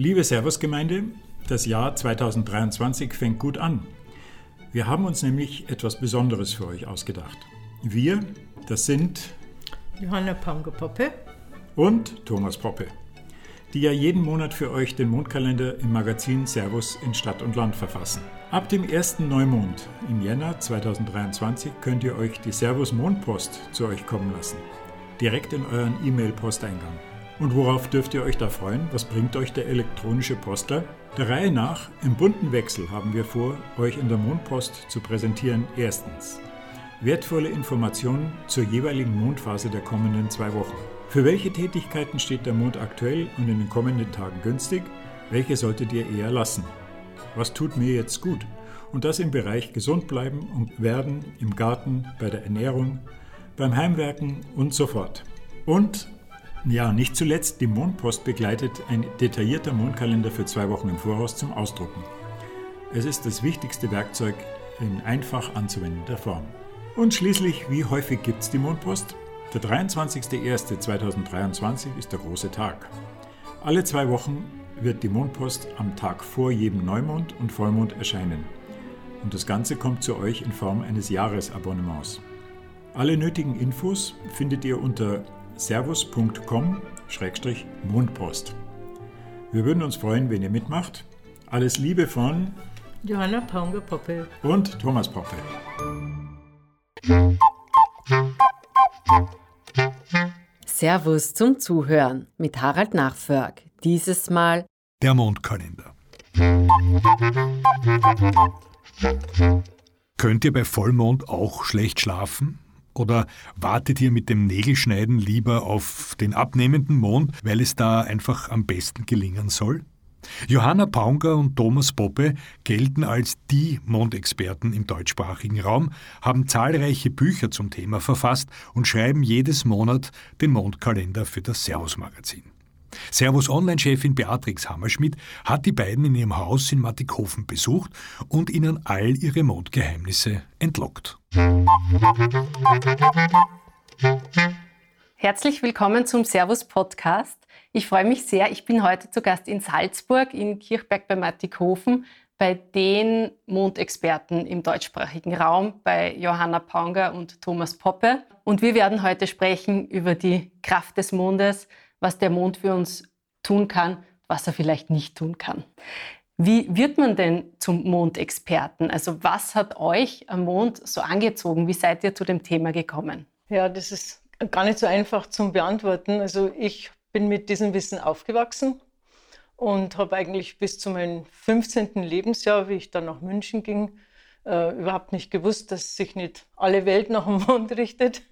Liebe Servusgemeinde, das Jahr 2023 fängt gut an. Wir haben uns nämlich etwas Besonderes für euch ausgedacht. Wir, das sind Johanna Pange-Poppe und Thomas Poppe, die ja jeden Monat für euch den Mondkalender im Magazin Servus in Stadt und Land verfassen. Ab dem ersten Neumond im Jänner 2023 könnt ihr euch die Servus Mondpost zu euch kommen lassen. Direkt in euren E-Mail-Posteingang. Und worauf dürft ihr euch da freuen? Was bringt euch der elektronische Postler? Der Reihe nach, im bunten Wechsel haben wir vor, euch in der Mondpost zu präsentieren. Erstens. Wertvolle Informationen zur jeweiligen Mondphase der kommenden zwei Wochen. Für welche Tätigkeiten steht der Mond aktuell und in den kommenden Tagen günstig? Welche solltet ihr eher lassen? Was tut mir jetzt gut? Und das im Bereich gesund bleiben und werden, im Garten, bei der Ernährung, beim Heimwerken und so fort. Und ja, nicht zuletzt, die Mondpost begleitet ein detaillierter Mondkalender für zwei Wochen im Voraus zum Ausdrucken. Es ist das wichtigste Werkzeug in einfach anzuwendender Form. Und schließlich, wie häufig gibt es die Mondpost? Der 23.01.2023 ist der große Tag. Alle zwei Wochen wird die Mondpost am Tag vor jedem Neumond und Vollmond erscheinen. Und das Ganze kommt zu euch in Form eines Jahresabonnements. Alle nötigen Infos findet ihr unter servus.com-mondpost. Wir würden uns freuen, wenn ihr mitmacht. Alles Liebe von Johanna Paunger-Poppe und Thomas Poppe. Servus zum Zuhören mit Harald Nachförg. Dieses Mal der Mondkalender. Könnt ihr bei Vollmond auch schlecht schlafen? Oder wartet ihr mit dem Nägelschneiden lieber auf den abnehmenden Mond, weil es da einfach am besten gelingen soll? Johanna Paunger und Thomas Poppe gelten als die Mondexperten im deutschsprachigen Raum, haben zahlreiche Bücher zum Thema verfasst und schreiben jedes Monat den Mondkalender für das Servus-Magazin. Servus Online-Chefin Beatrix Hammerschmidt hat die beiden in ihrem Haus in Mattighofen besucht und ihnen all ihre Mondgeheimnisse entlockt. Herzlich willkommen zum Servus Podcast. Ich freue mich sehr. Ich bin heute zu Gast in Salzburg, in Kirchberg bei Mattighofen, bei den Mondexperten im deutschsprachigen Raum, bei Johanna Paunger und Thomas Poppe. Und wir werden heute sprechen über die Kraft des Mondes, was der Mond für uns tun kann, was er vielleicht nicht tun kann. Wie wird man denn zum Mondexperten? Also was hat euch am Mond so angezogen? Wie seid ihr zu dem Thema gekommen? Ja, das ist gar nicht so einfach zum Beantworten. Also ich bin mit diesem Wissen aufgewachsen und habe eigentlich bis zu meinem 15. Lebensjahr, wie ich dann nach München ging, äh, überhaupt nicht gewusst, dass sich nicht alle Welt nach dem Mond richtet.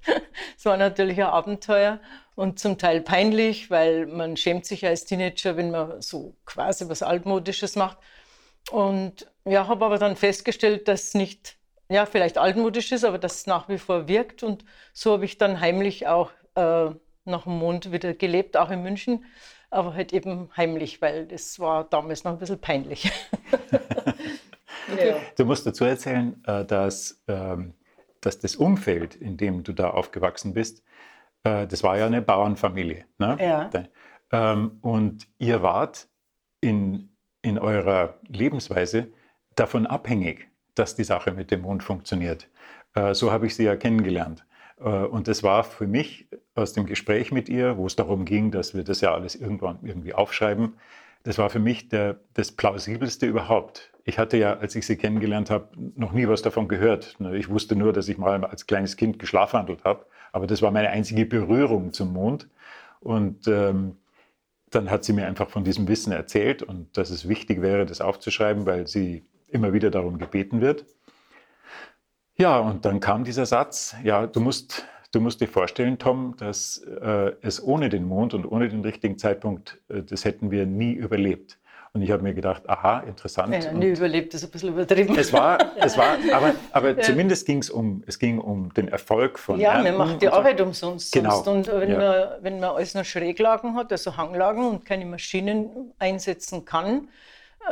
Es war natürlich ein Abenteuer und zum Teil peinlich, weil man schämt sich als Teenager, wenn man so quasi was Altmodisches macht. Und ja, habe aber dann festgestellt, dass nicht, ja, vielleicht altmodisch ist, aber dass es nach wie vor wirkt. Und so habe ich dann heimlich auch äh, nach dem Mond wieder gelebt, auch in München, aber halt eben heimlich, weil das war damals noch ein bisschen peinlich. ja. Du musst dazu erzählen, äh, dass, ähm, dass das Umfeld, in dem du da aufgewachsen bist, äh, das war ja eine Bauernfamilie. Ne? Ja. Ähm, und ihr wart in, in eurer Lebensweise davon abhängig, dass die Sache mit dem Mond funktioniert. Äh, so habe ich sie ja kennengelernt. Äh, und das war für mich aus dem Gespräch mit ihr, wo es darum ging, dass wir das ja alles irgendwann irgendwie aufschreiben, das war für mich der, das plausibelste überhaupt. Ich hatte ja, als ich sie kennengelernt habe, noch nie was davon gehört. Ich wusste nur, dass ich mal als kleines Kind geschlafwandelt habe, aber das war meine einzige Berührung zum Mond. Und ähm, dann hat sie mir einfach von diesem Wissen erzählt und dass es wichtig wäre, das aufzuschreiben, weil sie immer wieder darum gebeten wird. Ja, und dann kam dieser Satz, ja, du musst, du musst dir vorstellen, Tom, dass äh, es ohne den Mond und ohne den richtigen Zeitpunkt, äh, das hätten wir nie überlebt. Und ich habe mir gedacht, aha, interessant. Ja, nie überlebt ist ein bisschen übertrieben. Es war, es war aber, aber ja. zumindest ging es um, es ging um den Erfolg von Ja, Ernten man macht die Arbeit umsonst. Genau. Und wenn, ja. man, wenn man alles noch Schräglagen hat, also Hanglagen und keine Maschinen einsetzen kann,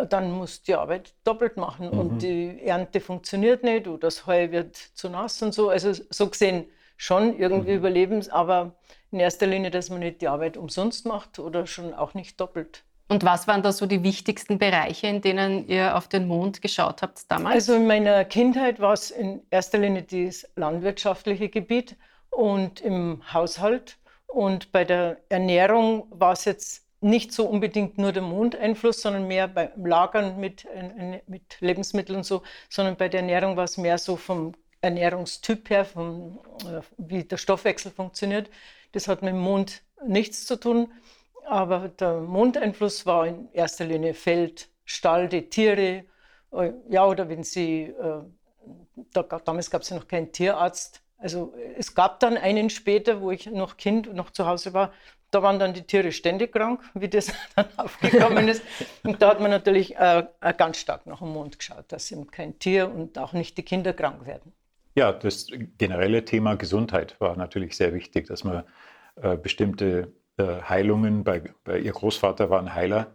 dann muss die Arbeit doppelt machen mhm. und die Ernte funktioniert nicht oder das Heu wird zu nass und so. Also so gesehen schon irgendwie mhm. überleben, aber in erster Linie, dass man nicht die Arbeit umsonst macht oder schon auch nicht doppelt. Und was waren da so die wichtigsten Bereiche, in denen ihr auf den Mond geschaut habt damals? Also in meiner Kindheit war es in erster Linie das landwirtschaftliche Gebiet und im Haushalt. Und bei der Ernährung war es jetzt nicht so unbedingt nur der Mondeinfluss, sondern mehr beim Lagern mit, mit Lebensmitteln und so, sondern bei der Ernährung war es mehr so vom Ernährungstyp her, vom, äh, wie der Stoffwechsel funktioniert. Das hat mit dem Mond nichts zu tun. Aber der Mondeinfluss war in erster Linie Feld, Stall, die Tiere. Äh, ja, oder wenn sie, äh, da, damals gab es ja noch keinen Tierarzt. Also es gab dann einen später, wo ich noch Kind noch zu Hause war. Da waren dann die Tiere ständig krank, wie das dann aufgekommen ist. Und da hat man natürlich äh, ganz stark nach dem Mond geschaut, dass eben kein Tier und auch nicht die Kinder krank werden. Ja, das generelle Thema Gesundheit war natürlich sehr wichtig, dass man äh, bestimmte äh, Heilungen, bei, bei, ihr Großvater war ein Heiler,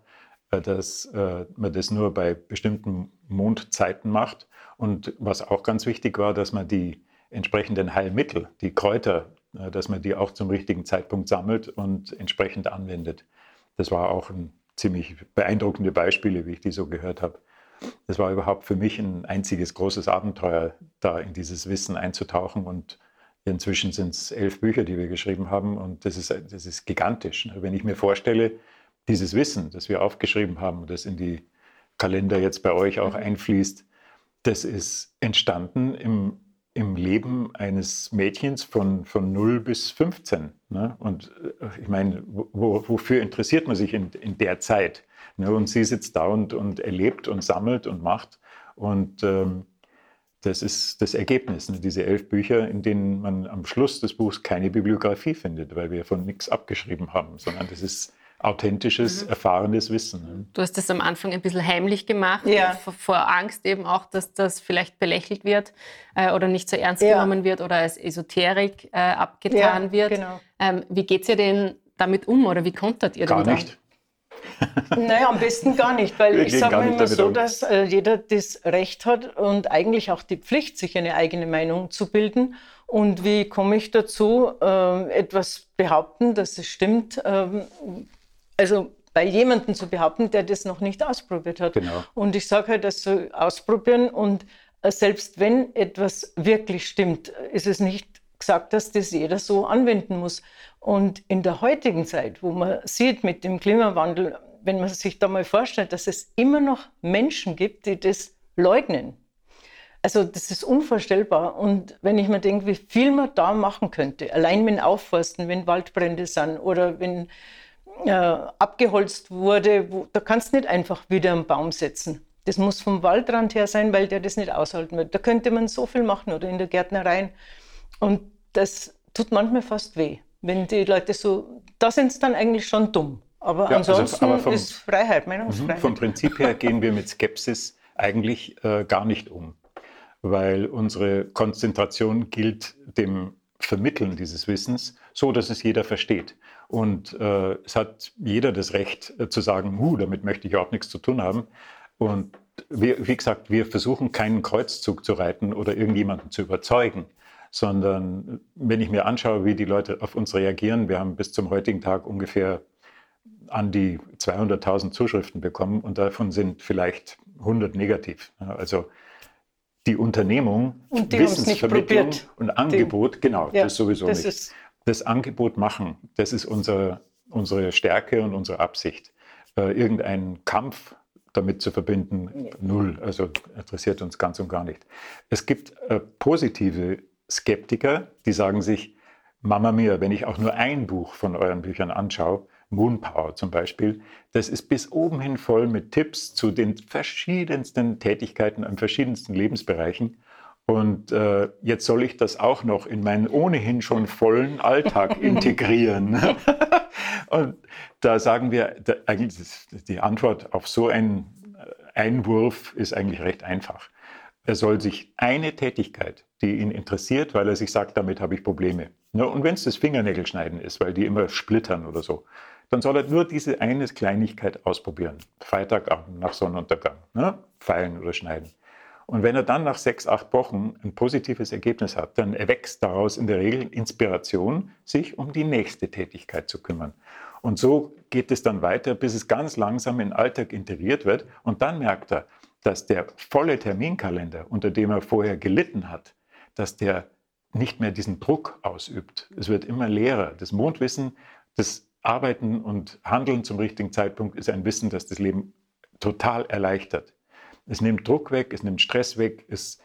äh, dass äh, man das nur bei bestimmten Mondzeiten macht. Und was auch ganz wichtig war, dass man die entsprechenden Heilmittel, die Kräuter, dass man die auch zum richtigen Zeitpunkt sammelt und entsprechend anwendet. Das war auch ein ziemlich beeindruckende Beispiele, wie ich die so gehört habe. Das war überhaupt für mich ein einziges großes Abenteuer, da in dieses Wissen einzutauchen und Inzwischen sind es elf Bücher, die wir geschrieben haben und das ist, das ist gigantisch. Ne? Wenn ich mir vorstelle, dieses Wissen, das wir aufgeschrieben haben, das in die Kalender jetzt bei euch auch mhm. einfließt, das ist entstanden im, im Leben eines Mädchens von, von 0 bis 15. Ne? Und äh, ich meine, wo, wofür interessiert man sich in, in der Zeit? Ne? Und sie sitzt da und, und erlebt und sammelt und macht. Und ähm, das ist das Ergebnis, ne? diese elf Bücher, in denen man am Schluss des Buchs keine Bibliografie findet, weil wir von nichts abgeschrieben haben, sondern das ist authentisches, mhm. erfahrenes Wissen. Ne? Du hast das am Anfang ein bisschen heimlich gemacht, ja. vor, vor, Angst eben auch, dass das vielleicht belächelt wird äh, oder nicht so ernst ja. genommen wird oder als Esoterik äh, abgetan ja, wird. Genau. Ähm, wie geht ihr denn damit um oder wie kontert ihr Gar denn nicht. Naja, am besten gar nicht, weil Wir ich sage mir immer so, um. dass äh, jeder das Recht hat und eigentlich auch die Pflicht, sich eine eigene Meinung zu bilden. Und wie komme ich dazu, äh, etwas behaupten, dass es stimmt? Ähm, also bei jemandem zu behaupten, der das noch nicht ausprobiert hat. Genau. Und ich sage halt, das so ausprobieren und äh, selbst wenn etwas wirklich stimmt, ist es nicht gesagt, dass das jeder so anwenden muss. Und in der heutigen Zeit, wo man sieht mit dem Klimawandel, wenn man sich da mal vorstellt, dass es immer noch Menschen gibt, die das leugnen. Also das ist unvorstellbar. Und wenn ich mir denke, wie viel man da machen könnte, allein mit Aufforsten, wenn Waldbrände sind oder wenn äh, abgeholzt wurde, wo, da kannst du nicht einfach wieder einen Baum setzen. Das muss vom Waldrand her sein, weil der das nicht aushalten wird. Da könnte man so viel machen oder in der Gärtnerei. Und das tut manchmal fast weh, wenn die Leute so, da sind sie dann eigentlich schon dumm. Aber ja, also ansonsten also, aber vom, ist Freiheit, Meinungsfreiheit. Mhm, vom Prinzip her gehen wir mit Skepsis eigentlich äh, gar nicht um, weil unsere Konzentration gilt dem Vermitteln dieses Wissens, so dass es jeder versteht. Und äh, es hat jeder das Recht äh, zu sagen, huh, damit möchte ich auch nichts zu tun haben. Und wir, wie gesagt, wir versuchen keinen Kreuzzug zu reiten oder irgendjemanden zu überzeugen, sondern wenn ich mir anschaue, wie die Leute auf uns reagieren, wir haben bis zum heutigen Tag ungefähr an die 200.000 Zuschriften bekommen und davon sind vielleicht 100 negativ. Also die Unternehmung, und die Wissensvermittlung und Angebot, die, genau, ja, das sowieso das nicht. das Angebot machen, das ist unsere, unsere Stärke und unsere Absicht. Äh, irgendeinen Kampf damit zu verbinden, nee. null. Also interessiert uns ganz und gar nicht. Es gibt äh, positive Skeptiker, die sagen sich, Mama mia, wenn ich auch nur ein Buch von euren Büchern anschaue, Moonpower zum Beispiel, das ist bis oben hin voll mit Tipps zu den verschiedensten Tätigkeiten an verschiedensten Lebensbereichen. Und äh, jetzt soll ich das auch noch in meinen ohnehin schon vollen Alltag integrieren. Und da sagen wir, da, eigentlich die Antwort auf so einen Einwurf ist eigentlich recht einfach. Er soll sich eine Tätigkeit, die ihn interessiert, weil er sich sagt, damit habe ich Probleme. Ne? Und wenn es das Fingernägelschneiden ist, weil die immer splittern oder so, dann soll er nur diese eine Kleinigkeit ausprobieren. Freitagabend nach Sonnenuntergang, ne? feilen oder schneiden. Und wenn er dann nach sechs, acht Wochen ein positives Ergebnis hat, dann erwächst daraus in der Regel Inspiration, sich um die nächste Tätigkeit zu kümmern. Und so geht es dann weiter, bis es ganz langsam in den Alltag integriert wird. Und dann merkt er, dass der volle Terminkalender, unter dem er vorher gelitten hat, dass der nicht mehr diesen Druck ausübt. Es wird immer leerer. Das Mondwissen, das Arbeiten und Handeln zum richtigen Zeitpunkt ist ein Wissen, das das Leben total erleichtert. Es nimmt Druck weg, es nimmt Stress weg, es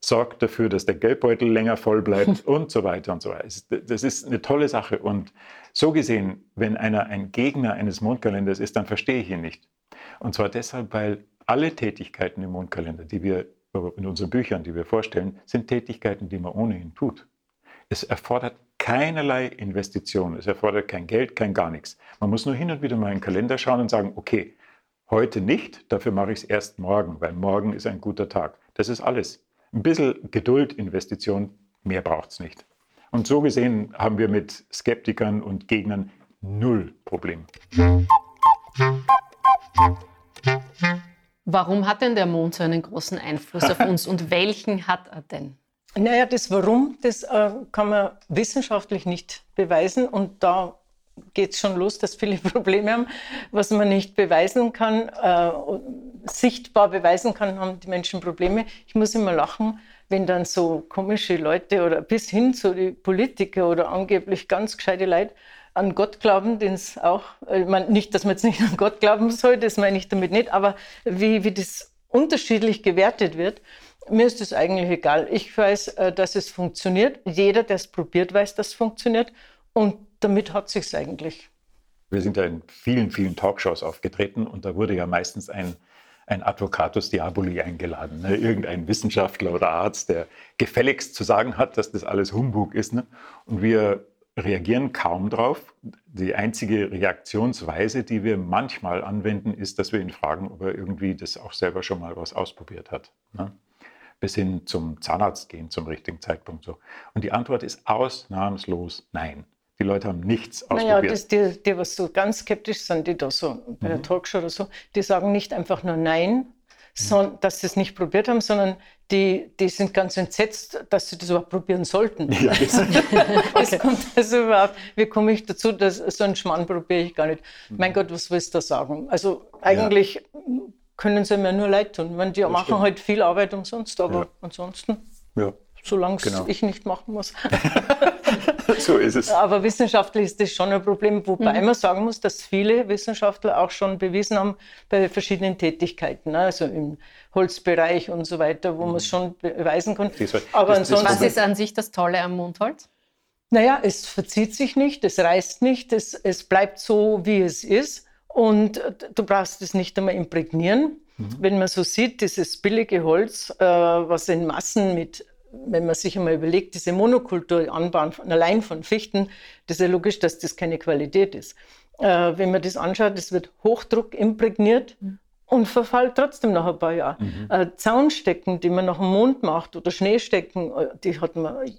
sorgt dafür, dass der Geldbeutel länger voll bleibt und so weiter und so weiter. Das ist eine tolle Sache. Und so gesehen, wenn einer ein Gegner eines Mondkalenders ist, dann verstehe ich ihn nicht. Und zwar deshalb, weil alle Tätigkeiten im Mondkalender, die wir in unseren Büchern, die wir vorstellen, sind Tätigkeiten, die man ohnehin tut. Es erfordert keinerlei Investition, es erfordert kein Geld, kein gar nichts. Man muss nur hin und wieder mal in den Kalender schauen und sagen, okay, heute nicht, dafür mache ich es erst morgen, weil morgen ist ein guter Tag. Das ist alles. Ein bisschen Geduld, Investition, mehr braucht es nicht. Und so gesehen haben wir mit Skeptikern und Gegnern null Problem. Warum hat denn der Mond so einen großen Einfluss auf uns und welchen hat er denn? Naja, das Warum, das äh, kann man wissenschaftlich nicht beweisen und da geht es schon los, dass viele Probleme haben, was man nicht beweisen kann, äh, sichtbar beweisen kann, haben die Menschen Probleme. Ich muss immer lachen, wenn dann so komische Leute oder bis hin zu die Politiker oder angeblich ganz gescheite Leute an Gott glauben, den es auch, äh, ich meine, nicht, dass man jetzt nicht an Gott glauben soll, das meine ich damit nicht, aber wie, wie das unterschiedlich gewertet wird, mir ist es eigentlich egal. Ich weiß, äh, dass es funktioniert. Jeder, der es probiert, weiß, dass es funktioniert. Und damit hat sich eigentlich. Wir sind ja in vielen, vielen Talkshows aufgetreten und da wurde ja meistens ein, ein Advocatus Diaboli eingeladen. Ne? Irgendein Wissenschaftler oder Arzt, der gefälligst zu sagen hat, dass das alles Humbug ist. Ne? Und wir reagieren kaum drauf. Die einzige Reaktionsweise, die wir manchmal anwenden, ist, dass wir ihn fragen, ob er irgendwie das auch selber schon mal was ausprobiert hat. Ne? Bis hin zum Zahnarzt gehen zum richtigen Zeitpunkt so. Und die Antwort ist ausnahmslos nein. Die Leute haben nichts ausprobiert. Naja, das, die, die, was so ganz skeptisch sind, die da so bei der mhm. Talkshow oder so, die sagen nicht einfach nur Nein, sondern, dass sie es nicht probiert haben, sondern die, die sind ganz entsetzt, dass sie das überhaupt probieren sollten. Ja, das, das kommt also überhaupt, wie komme ich dazu, dass so einen Schmarrn probiere ich gar nicht. Mhm. Mein Gott, was willst du da sagen? Also eigentlich ja. können sie mir nur leid tun. Meine, die das machen stimmt. halt viel Arbeit umsonst, aber ja. ansonsten, ja. solange es genau. ich nicht machen muss. so ist es. Aber wissenschaftlich ist das schon ein Problem, wobei mhm. man sagen muss, dass viele Wissenschaftler auch schon bewiesen haben bei verschiedenen Tätigkeiten, ne? also im Holzbereich und so weiter, wo mhm. man es schon beweisen kann. Aber das, das Was ist an sich das Tolle am Mondholz? Naja, es verzieht sich nicht, es reißt nicht, es, es bleibt so, wie es ist. Und du brauchst es nicht einmal imprägnieren. Mhm. Wenn man so sieht, dieses billige Holz, äh, was in Massen mit wenn man sich einmal überlegt, diese Monokultur anbauen, allein von Fichten, das ist ja logisch, dass das keine Qualität ist. Äh, wenn man das anschaut, das wird Hochdruck imprägniert mhm. und verfällt trotzdem nach ein paar Jahren. Mhm. Äh, Zaunstecken, die man nach dem Mond macht oder Schneestecken, äh, die hat man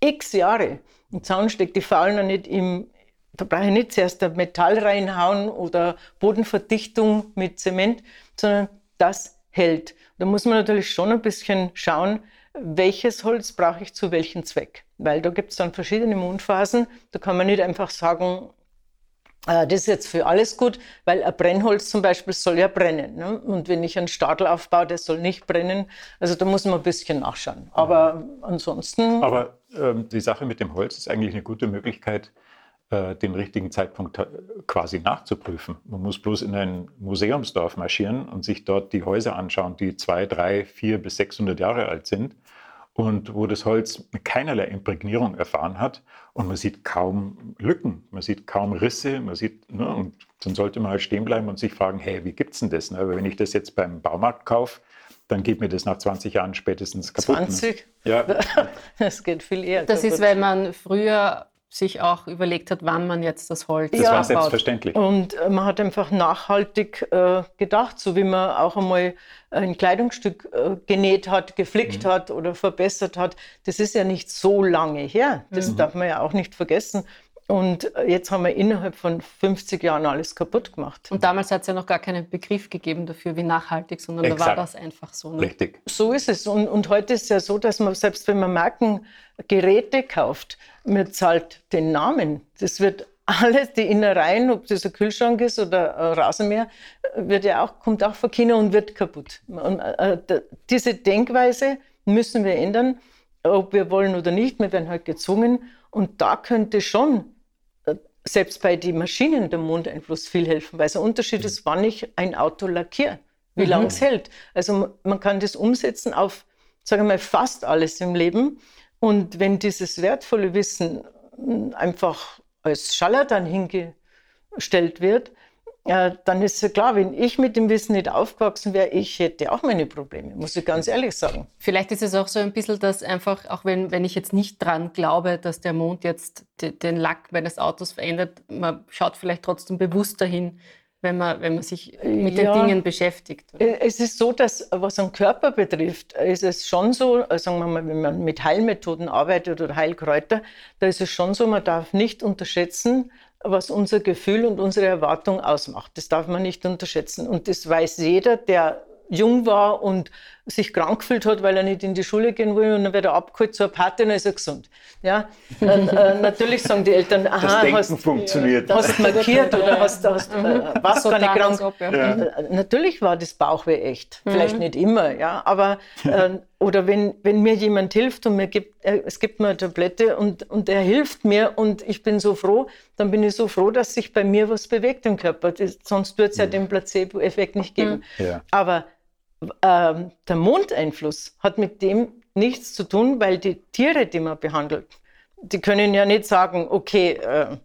x Jahre. Und Zaunstecken, die fallen ja nicht im, da brauche ich nicht zuerst ein Metall reinhauen oder Bodenverdichtung mit Zement, sondern das hält. Da muss man natürlich schon ein bisschen schauen, welches Holz brauche ich zu welchem Zweck. Weil da gibt es dann verschiedene Mondphasen. Da kann man nicht einfach sagen, äh, das ist jetzt für alles gut, weil ein Brennholz zum Beispiel soll ja brennen. Ne? Und wenn ich einen Stadel aufbaue, der soll nicht brennen. Also da muss man ein bisschen nachschauen. Aber ansonsten. Aber ähm, die Sache mit dem Holz ist eigentlich eine gute Möglichkeit, den richtigen Zeitpunkt quasi nachzuprüfen. Man muss bloß in ein Museumsdorf marschieren und sich dort die Häuser anschauen, die zwei, drei, vier bis 600 Jahre alt sind und wo das Holz keinerlei Imprägnierung erfahren hat und man sieht kaum Lücken, man sieht kaum Risse, man sieht, ne, und dann sollte man halt stehen bleiben und sich fragen, hey, wie gibt's denn das? Ne? wenn ich das jetzt beim Baumarkt kaufe, dann geht mir das nach 20 Jahren spätestens kaputt. 20? Ne? Ja. Das geht viel eher. Das kaputt. ist, weil man früher sich auch überlegt hat, wann man jetzt das Holz Das ja. war selbstverständlich. Und äh, man hat einfach nachhaltig äh, gedacht, so wie man auch einmal ein Kleidungsstück äh, genäht hat, geflickt mhm. hat oder verbessert hat. Das ist ja nicht so lange her. Das mhm. darf man ja auch nicht vergessen. Und äh, jetzt haben wir innerhalb von 50 Jahren alles kaputt gemacht. Und damals hat es ja noch gar keinen Begriff gegeben dafür, wie nachhaltig, sondern Exakt. da war das einfach so. Ne? Richtig. So ist es. Und, und heute ist es ja so, dass man, selbst wenn man Markengeräte kauft, man zahlt den Namen. Das wird alles, die Innereien, ob das ein Kühlschrank ist oder ein Rasenmäher, wird ja auch, kommt auch von China und wird kaputt. Und, äh, diese Denkweise müssen wir ändern, ob wir wollen oder nicht. Wir werden halt gezwungen. Und da könnte schon selbst bei den Maschinen der Mondeinfluss viel helfen, weil es ein Unterschied ist, wann ich ein Auto lackiere, wie mhm. lange es hält. Also man kann das umsetzen auf, sagen wir mal, fast alles im Leben. Und wenn dieses wertvolle Wissen einfach als Scharlatan hingestellt wird, äh, dann ist ja klar, wenn ich mit dem Wissen nicht aufgewachsen wäre, ich hätte auch meine Probleme, muss ich ganz ehrlich sagen. Vielleicht ist es auch so ein bisschen, dass einfach, auch wenn, wenn ich jetzt nicht dran glaube, dass der Mond jetzt den Lack meines Autos verändert, man schaut vielleicht trotzdem bewusst dahin, wenn man, wenn man sich mit ja, den Dingen beschäftigt. Oder? Es ist so, dass was den Körper betrifft, ist es schon so, äh, sagen wir mal, wenn man mit Heilmethoden arbeitet oder Heilkräuter, da ist es schon so, man darf nicht unterschätzen, was unser Gefühl und unsere Erwartung ausmacht. Das darf man nicht unterschätzen. Und das weiß jeder, der jung war und sich krank gefühlt hat, weil er nicht in die Schule gehen will und dann wird er abgeholt zur Party und dann ist er gesund. Ja? Dann, äh, natürlich sagen die Eltern, aha, das Denken hast, funktioniert. hast markiert oder hast, hast äh, mhm. was gar nicht krank. Ob, ja. Ja. Äh, natürlich war das Bauchweh echt, mhm. vielleicht nicht immer, ja, aber äh, oder wenn, wenn mir jemand hilft und mir gibt, äh, es gibt mir eine Tablette und, und er hilft mir und ich bin so froh, dann bin ich so froh, dass sich bei mir was bewegt im Körper. Das, sonst wird es ja mhm. den Placebo-Effekt nicht geben. Mhm. Ja. Aber ähm, der Mondeinfluss hat mit dem nichts zu tun, weil die Tiere, die man behandelt, die können ja nicht sagen, okay, äh,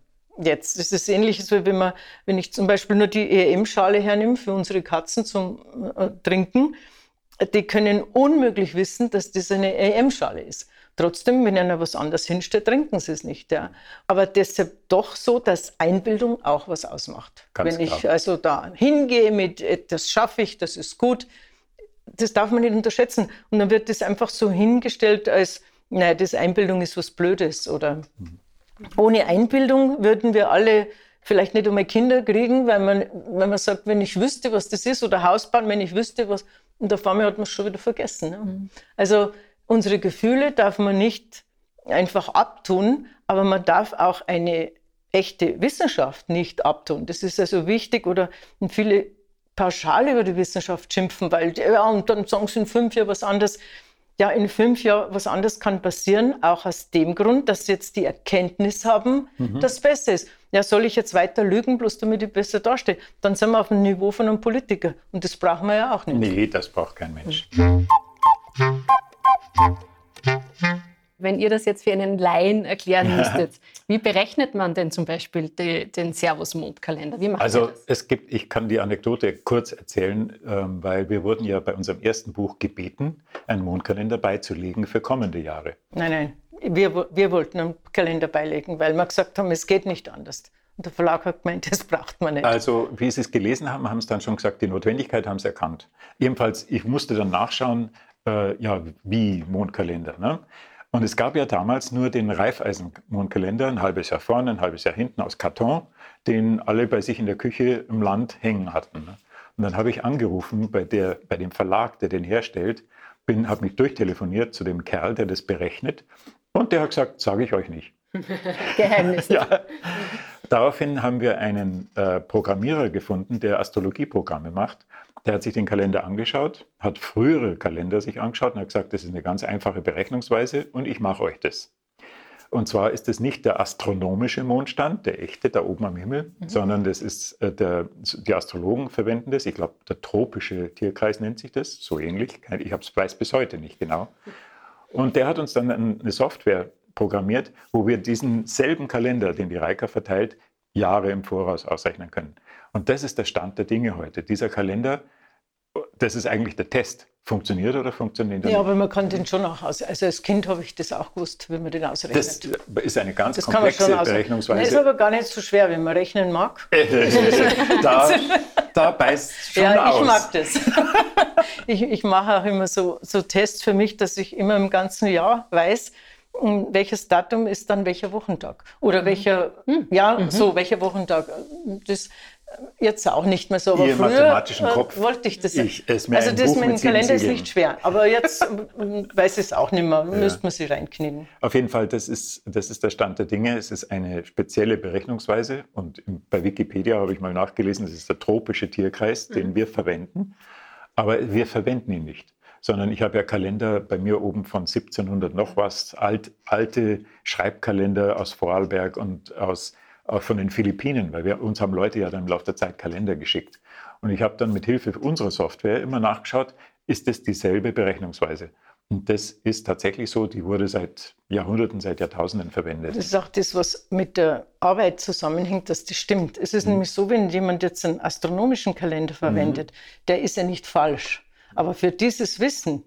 jetzt. Das ist ähnlich, wie wenn, man, wenn ich zum Beispiel nur die EM-Schale hernehme für unsere Katzen zum äh, Trinken. Die können unmöglich wissen, dass das eine EM-Schale ist. Trotzdem, wenn einer was anderes hinstellt, trinken sie es nicht. Ja. Aber deshalb doch so, dass Einbildung auch was ausmacht. Ganz wenn klar. ich also da hingehe mit, das schaffe ich, das ist gut, das darf man nicht unterschätzen. Und dann wird das einfach so hingestellt als, naja, das Einbildung ist was Blödes. Oder mhm. ohne Einbildung würden wir alle vielleicht nicht einmal Kinder kriegen, weil man, wenn man sagt, wenn ich wüsste, was das ist, oder Haus bauen, wenn ich wüsste, was, und auf einmal hat man es schon wieder vergessen. Ne? Mhm. Also unsere Gefühle darf man nicht einfach abtun, aber man darf auch eine echte Wissenschaft nicht abtun. Das ist also wichtig oder viele pauschal über die Wissenschaft schimpfen, weil ja, und dann sagen sie in fünf Jahren was anderes. Ja, in fünf Jahren was anderes kann passieren, auch aus dem Grund, dass sie jetzt die Erkenntnis haben, mhm. dass es besser ist. Ja, soll ich jetzt weiter lügen, bloß damit ich besser dastehe? Dann sind wir auf dem Niveau von einem Politiker. Und das brauchen wir ja auch nicht. Nee, das braucht kein Mensch. Mhm. Wenn ihr das jetzt für einen Laien erklären müsstet, wie berechnet man denn zum Beispiel die, den Servus-Mondkalender? Wie macht also es gibt, ich kann die Anekdote kurz erzählen, ähm, weil wir wurden ja bei unserem ersten Buch gebeten, einen Mondkalender beizulegen für kommende Jahre. Nein, nein, wir, wir wollten einen Kalender beilegen, weil wir gesagt haben, es geht nicht anders. Und der Verlag hat gemeint, das braucht man nicht. Also, wie Sie es gelesen haben, haben Sie dann schon gesagt, die Notwendigkeit haben Sie erkannt. Jedenfalls, ich musste dann nachschauen, äh, ja, wie Mondkalender. Ne? Und es gab ja damals nur den Reifeisenmondkalender, ein halbes Jahr vorne, ein halbes Jahr hinten aus Karton, den alle bei sich in der Küche im Land hängen hatten. Ne? Und dann habe ich angerufen bei, der, bei dem Verlag, der den herstellt, habe mich durchtelefoniert zu dem Kerl, der das berechnet. Und der hat gesagt, sage ich euch nicht. Geheimnis. ja. Daraufhin haben wir einen äh, Programmierer gefunden, der Astrologieprogramme macht. Der hat sich den Kalender angeschaut, hat frühere Kalender sich angeschaut und hat gesagt, das ist eine ganz einfache Berechnungsweise und ich mache euch das. Und zwar ist es nicht der astronomische Mondstand, der echte da oben am Himmel, mhm. sondern das ist äh, der, die Astrologen verwenden das. Ich glaube, der tropische Tierkreis nennt sich das, so ähnlich. Ich weiß bis heute nicht genau. Und der hat uns dann eine Software programmiert, wo wir diesen selben Kalender, den die Reika verteilt, Jahre im Voraus ausrechnen können. Und das ist der Stand der Dinge heute. Dieser Kalender, das ist eigentlich der Test. Funktioniert oder funktioniert er Ja, aber man kann den schon auch aus. Also als Kind habe ich das auch gewusst, wie man den ausrechnet. Das ist eine ganz das komplexe Berechnungsweise. Das ist aber gar nicht so schwer, wenn man rechnen mag. da, da beißt schon ja, aus. ich mag das. ich, ich mache auch immer so, so Tests für mich, dass ich immer im ganzen Jahr weiß, welches Datum ist dann welcher Wochentag oder mhm. welcher, hm, ja, mhm. so welcher Wochentag. Das Jetzt auch nicht mehr so, aber Ihr früher mathematischen äh, Kopf, wollte ich das. Ich, also das mit dem Kalender ist nicht schwer, aber jetzt weiß ich es auch nicht mehr, ja. müsste man sie reinknien. Auf jeden Fall, das ist, das ist der Stand der Dinge. Es ist eine spezielle Berechnungsweise und bei Wikipedia habe ich mal nachgelesen, das ist der tropische Tierkreis, mhm. den wir verwenden, aber wir verwenden ihn nicht sondern ich habe ja Kalender bei mir oben von 1700 noch was, alt, alte Schreibkalender aus Vorarlberg und aus von den Philippinen, weil wir uns haben Leute ja dann im Laufe der Zeit Kalender geschickt. Und ich habe dann mit Hilfe unserer Software immer nachgeschaut, ist das dieselbe Berechnungsweise? Und das ist tatsächlich so, die wurde seit Jahrhunderten, seit Jahrtausenden verwendet. Das ist auch das, was mit der Arbeit zusammenhängt, dass das stimmt. Es ist mhm. nämlich so, wenn jemand jetzt einen astronomischen Kalender verwendet, mhm. der ist ja nicht falsch. Aber für dieses Wissen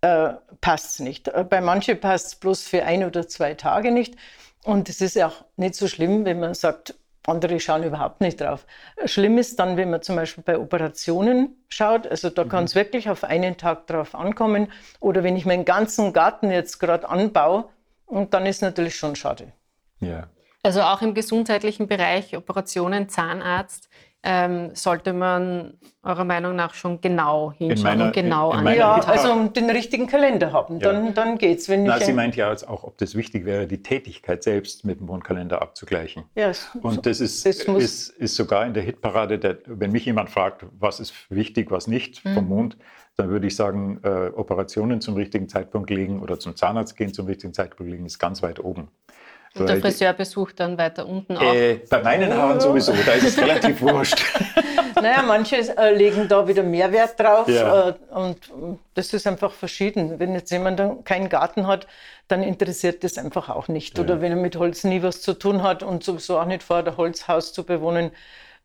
äh, passt es nicht. Äh, bei manchen passt es bloß für ein oder zwei Tage nicht. Und es ist ja auch nicht so schlimm, wenn man sagt, andere schauen überhaupt nicht drauf. Schlimm ist dann, wenn man zum Beispiel bei Operationen schaut. Also da mhm. kann es wirklich auf einen Tag drauf ankommen. Oder wenn ich meinen ganzen Garten jetzt gerade anbaue, und dann ist natürlich schon schade. Ja. Also auch im gesundheitlichen Bereich, Operationen, Zahnarzt, ähm, sollte man eurer Meinung nach schon genau hinschauen meiner, und genau anschauen? Ja, also den richtigen Kalender haben, dann, ja. dann geht's. Wenn Na, sie meint ja jetzt auch, ob das wichtig wäre, die Tätigkeit selbst mit dem Mondkalender abzugleichen. Ja, und das ist, das ist, ist sogar in der Hitparade, der, wenn mich jemand fragt, was ist wichtig, was nicht mhm. vom Mond, dann würde ich sagen, äh, Operationen zum richtigen Zeitpunkt legen oder zum Zahnarzt gehen zum richtigen Zeitpunkt legen, ist ganz weit oben. Und der Friseurbesuch dann weiter unten auch? Äh, bei meinen Haaren sowieso, da ist es relativ wurscht. Naja, manche äh, legen da wieder mehr Wert drauf ja. äh, und das ist einfach verschieden. Wenn jetzt jemand keinen Garten hat, dann interessiert das einfach auch nicht. Ja. Oder wenn er mit Holz nie was zu tun hat und sowieso auch nicht vor, ein Holzhaus zu bewohnen,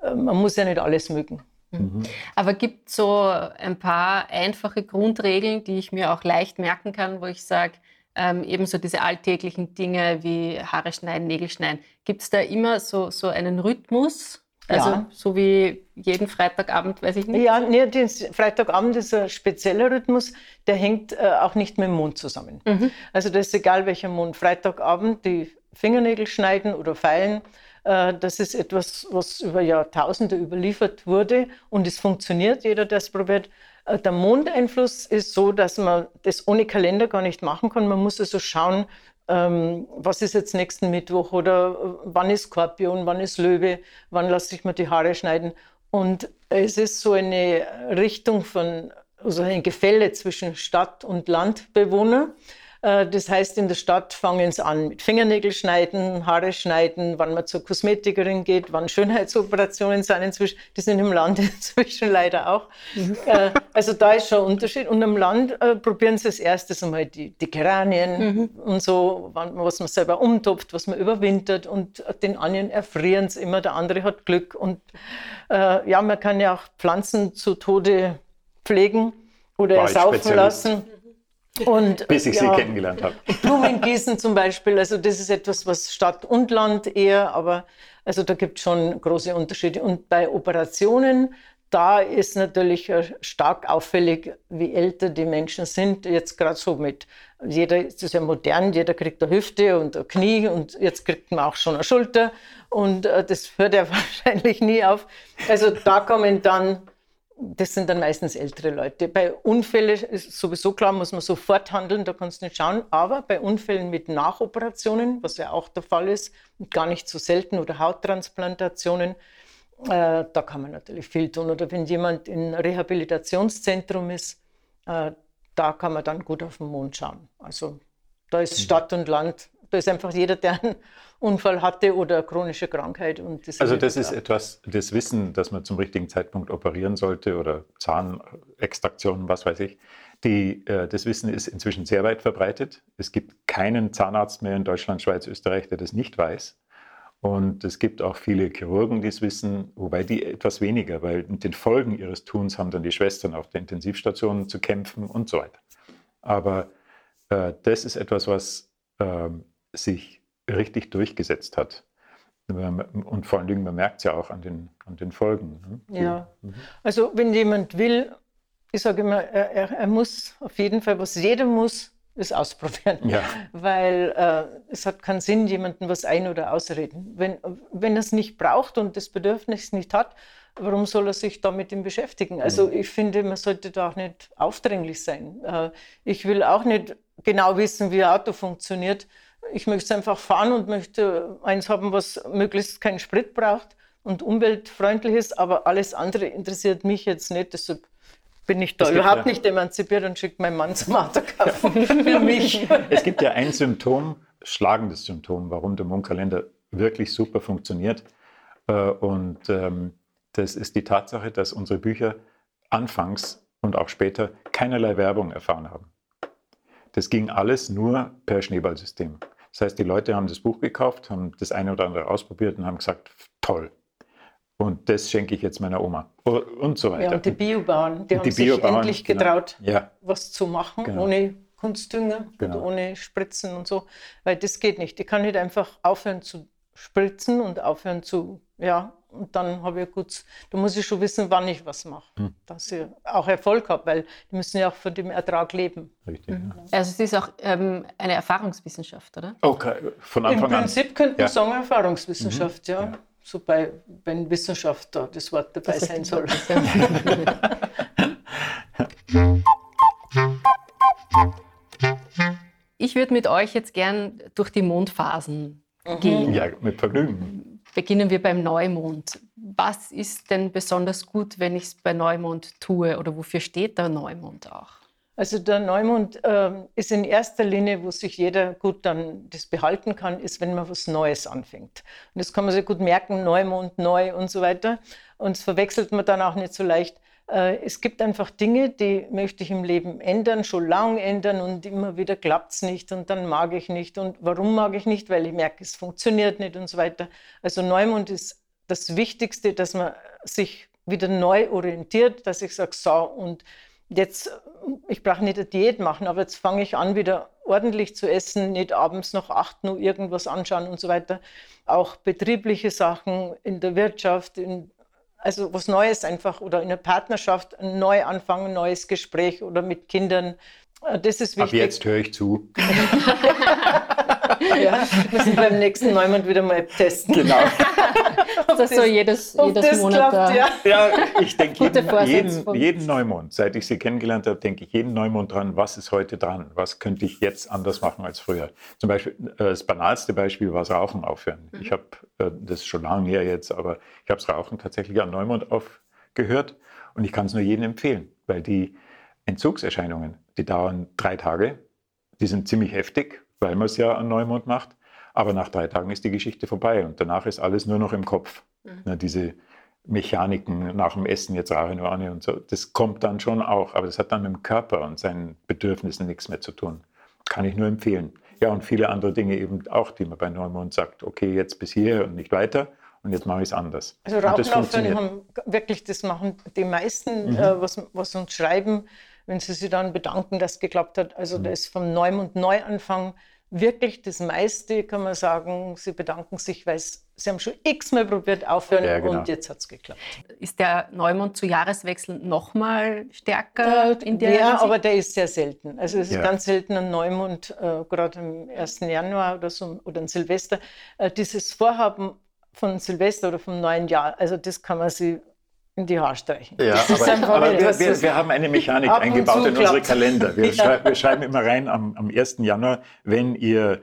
äh, man muss ja nicht alles mögen. Mhm. Aber gibt es so ein paar einfache Grundregeln, die ich mir auch leicht merken kann, wo ich sage, ähm, ebenso diese alltäglichen Dinge wie Haare schneiden, Nägel schneiden. Gibt es da immer so, so einen Rhythmus? Also ja. so wie jeden Freitagabend, weiß ich nicht. Ja, nee, der Freitagabend ist ein spezieller Rhythmus, der hängt äh, auch nicht mit dem Mond zusammen. Mhm. Also das ist egal welcher Mond. Freitagabend die Fingernägel schneiden oder feilen, äh, das ist etwas, was über Jahrtausende überliefert wurde und es funktioniert, jeder, der es probiert. Äh, der Mondeinfluss ist so, dass man das ohne Kalender gar nicht machen kann. Man muss also schauen, ähm, was ist jetzt nächsten Mittwoch oder äh, wann ist Skorpion, wann ist Löwe, wann lasse ich mir die Haare schneiden. Und es ist so eine Richtung von, also ein Gefälle zwischen Stadt- und Landbewohner. Äh, das heißt, in der Stadt fangen sie an mit Fingernägel schneiden, Haare schneiden, wann man zur Kosmetikerin geht, wann Schönheitsoperationen sind inzwischen. Die sind im Land inzwischen leider auch. Mhm. Äh, also da ist schon ein Unterschied. Und im Land äh, probieren sie das erstes einmal die, die Geranien mhm. und so, was man selber umtopft, was man überwintert. Und den anderen erfrieren sie immer, der andere hat Glück. Und äh, ja, man kann ja auch Pflanzen zu Tode pflegen oder ersaufen lassen. Und, Bis ich ja, sie kennengelernt habe. Blumengießen zum Beispiel, also das ist etwas, was Stadt und Land eher, aber also da gibt es schon große Unterschiede. Und bei Operationen, da ist natürlich stark auffällig, wie älter die Menschen sind. Jetzt gerade so mit, jeder ist ja modern, jeder kriegt eine Hüfte und ein Knie und jetzt kriegt man auch schon eine Schulter. Und äh, das hört ja wahrscheinlich nie auf. Also da kommen dann das sind dann meistens ältere Leute. Bei Unfällen ist sowieso klar, muss man sofort handeln, da kannst du nicht schauen. Aber bei Unfällen mit Nachoperationen, was ja auch der Fall ist, gar nicht so selten, oder Hauttransplantationen, äh, da kann man natürlich viel tun. Oder wenn jemand in Rehabilitationszentrum ist, äh, da kann man dann gut auf den Mond schauen. Also da ist mhm. Stadt und Land, da ist einfach jeder, der einen Unfall hatte oder chronische Krankheit. Und das also das ist etwas, das Wissen, dass man zum richtigen Zeitpunkt operieren sollte oder Zahnextraktion, was weiß ich. Die, äh, das Wissen ist inzwischen sehr weit verbreitet. Es gibt keinen Zahnarzt mehr in Deutschland, Schweiz, Österreich, der das nicht weiß. Und es gibt auch viele Chirurgen, die es wissen, wobei die etwas weniger, weil mit den Folgen ihres Tuns haben dann die Schwestern auf der Intensivstation zu kämpfen und so weiter. Aber äh, das ist etwas, was äh, sich richtig durchgesetzt hat. Und vor allen Dingen, man merkt es ja auch an den, an den Folgen. Ne? Ja, mhm. also wenn jemand will, ich sage immer, er, er, muss auf jeden Fall, was jeder muss, es ausprobieren. Ja. Weil äh, es hat keinen Sinn, jemandem was ein- oder ausreden. Wenn, wenn er es nicht braucht und das Bedürfnis nicht hat, warum soll er sich da mit ihm beschäftigen? Also ich finde, man sollte da auch nicht aufdringlich sein. Äh, ich will auch nicht genau wissen, wie ein Auto funktioniert. Ich möchte es einfach fahren und möchte eins haben, was möglichst keinen Sprit braucht und umweltfreundlich ist, aber alles andere interessiert mich jetzt nicht. Deshalb bin ich da Es überhaupt ja- nicht emanzipiert und schicke meinen Mann zum Autokaufen für mich. Es gibt ja ein Symptom, schlagendes Symptom, warum der Mondkalender wirklich super funktioniert. Äh, Und ähm, das ist die Tatsache, dass unsere Bücher anfangs und auch später keinerlei Werbung erfahren haben. Das ging alles nur per Schneeballsystem. Das heißt, die Leute haben das Buch gekauft, haben das eine oder andere ausprobiert und haben gesagt, toll. Und das schenke ich jetzt meiner Oma. Und so weiter. Ja, und die Biobauern, die Und haben die sich endlich genau. getraut, Ja. was zu machen, Genau. ohne Kunstdünger Genau. und ohne Spritzen und so. Weil das geht nicht. Ich kann nicht einfach aufhören zu spritzen und aufhören zu, ja, und dann habe ich gut, da muss ich schon wissen, wann ich was mache, Hm. dass ich auch Erfolg habe, weil die müssen ja auch von dem Ertrag leben. Richtig. Ja. Also es ist auch ähm, eine Erfahrungswissenschaft, oder? Okay, von Im Anfang an. Prinzip könnte man Ja. sagen Erfahrungswissenschaft, ja. Ja. So bei, wenn Wissenschaft da das Wort dabei Das sein soll. Ich würde mit euch jetzt gern durch die Mondphasen gehen. Ja, mit Vergnügen. Beginnen wir beim Neumond. Was ist denn besonders gut, wenn ich es bei Neumond tue oder wofür steht der Neumond auch? Also der Neumond ähm, ist in erster Linie, wo sich jeder gut dann das behalten kann, ist, wenn man was Neues anfängt. Und das kann man sich gut merken, Neumond, neu und so weiter. Und das verwechselt man dann auch nicht so leicht. Äh, es gibt einfach Dinge, die möchte ich im Leben ändern, schon lange ändern und immer wieder klappt es nicht und dann mag ich nicht. Und warum mag ich nicht? Weil ich merke, es funktioniert nicht und so weiter. Also Neumond ist das Wichtigste, dass man sich wieder neu orientiert, dass ich sage, so, und jetzt, ich brauche nicht eine Diät machen, aber jetzt fange ich an, wieder ordentlich zu essen, nicht abends noch acht nur irgendwas anschauen und so weiter. Auch betriebliche Sachen in der Wirtschaft, in, also was Neues einfach oder in der Partnerschaft, ein Neuanfang, ein neues Gespräch oder mit Kindern. Äh, Das ist Ab wichtig. jetzt höre ich zu. Ja, müssen beim nächsten Neumond wieder mal testen. Genau. Das so jedes, jedes das Monat. klappt, ja. Ja, ich denke jeden, jeden, jeden Neumond, seit ich sie kennengelernt habe, denke ich jeden Neumond dran, was ist heute dran? Was könnte ich jetzt anders machen als früher? Zum Beispiel, äh, das banalste Beispiel war das Rauchen aufhören. Ich habe, äh, das ist schon lange her jetzt, aber ich habe das Rauchen tatsächlich am Neumond aufgehört und ich kann es nur jedem empfehlen, weil die Entzugserscheinungen, die dauern drei Tage, die sind ziemlich heftig, weil man es ja an Neumond macht. Aber nach drei Tagen ist die Geschichte vorbei und danach ist alles nur noch im Kopf. Na, diese Mechaniken nach dem Essen, jetzt rauche ich nur eine und so, das kommt dann schon auch, aber das hat dann mit dem Körper und seinen Bedürfnissen nichts mehr zu tun. Kann ich nur empfehlen. Ja, und viele andere Dinge eben auch, die man bei Neumond sagt, okay, jetzt bis hier und nicht weiter und jetzt mache ich es anders. Also Rauchen aufhören haben wirklich, das machen die meisten, Mhm. äh, was, was uns schreiben, wenn sie sich dann bedanken, dass es geklappt hat. Mhm. Also da ist vom Neumond Neuanfang wirklich das meiste, kann man sagen, sie bedanken sich, weil sie haben schon x-mal probiert aufhören Ja, genau. und jetzt hat es geklappt. Ist der Neumond zu Jahreswechsel noch mal stärker Äh, in der ja, Hinsicht? aber der ist sehr selten. Also es ist Ja. ganz selten ein Neumond, äh, gerade am 1. Januar oder so oder ein Silvester. Äh, dieses Vorhaben von Silvester oder vom neuen Jahr, also das kann man sich in die Haare streichen. Ja, aber, aber wir, wir, was- wir haben eine Mechanik eingebaut in unsere. Kalender. Wir, Ja. schrei wir schreiben immer rein am, am 1. Januar, wenn ihr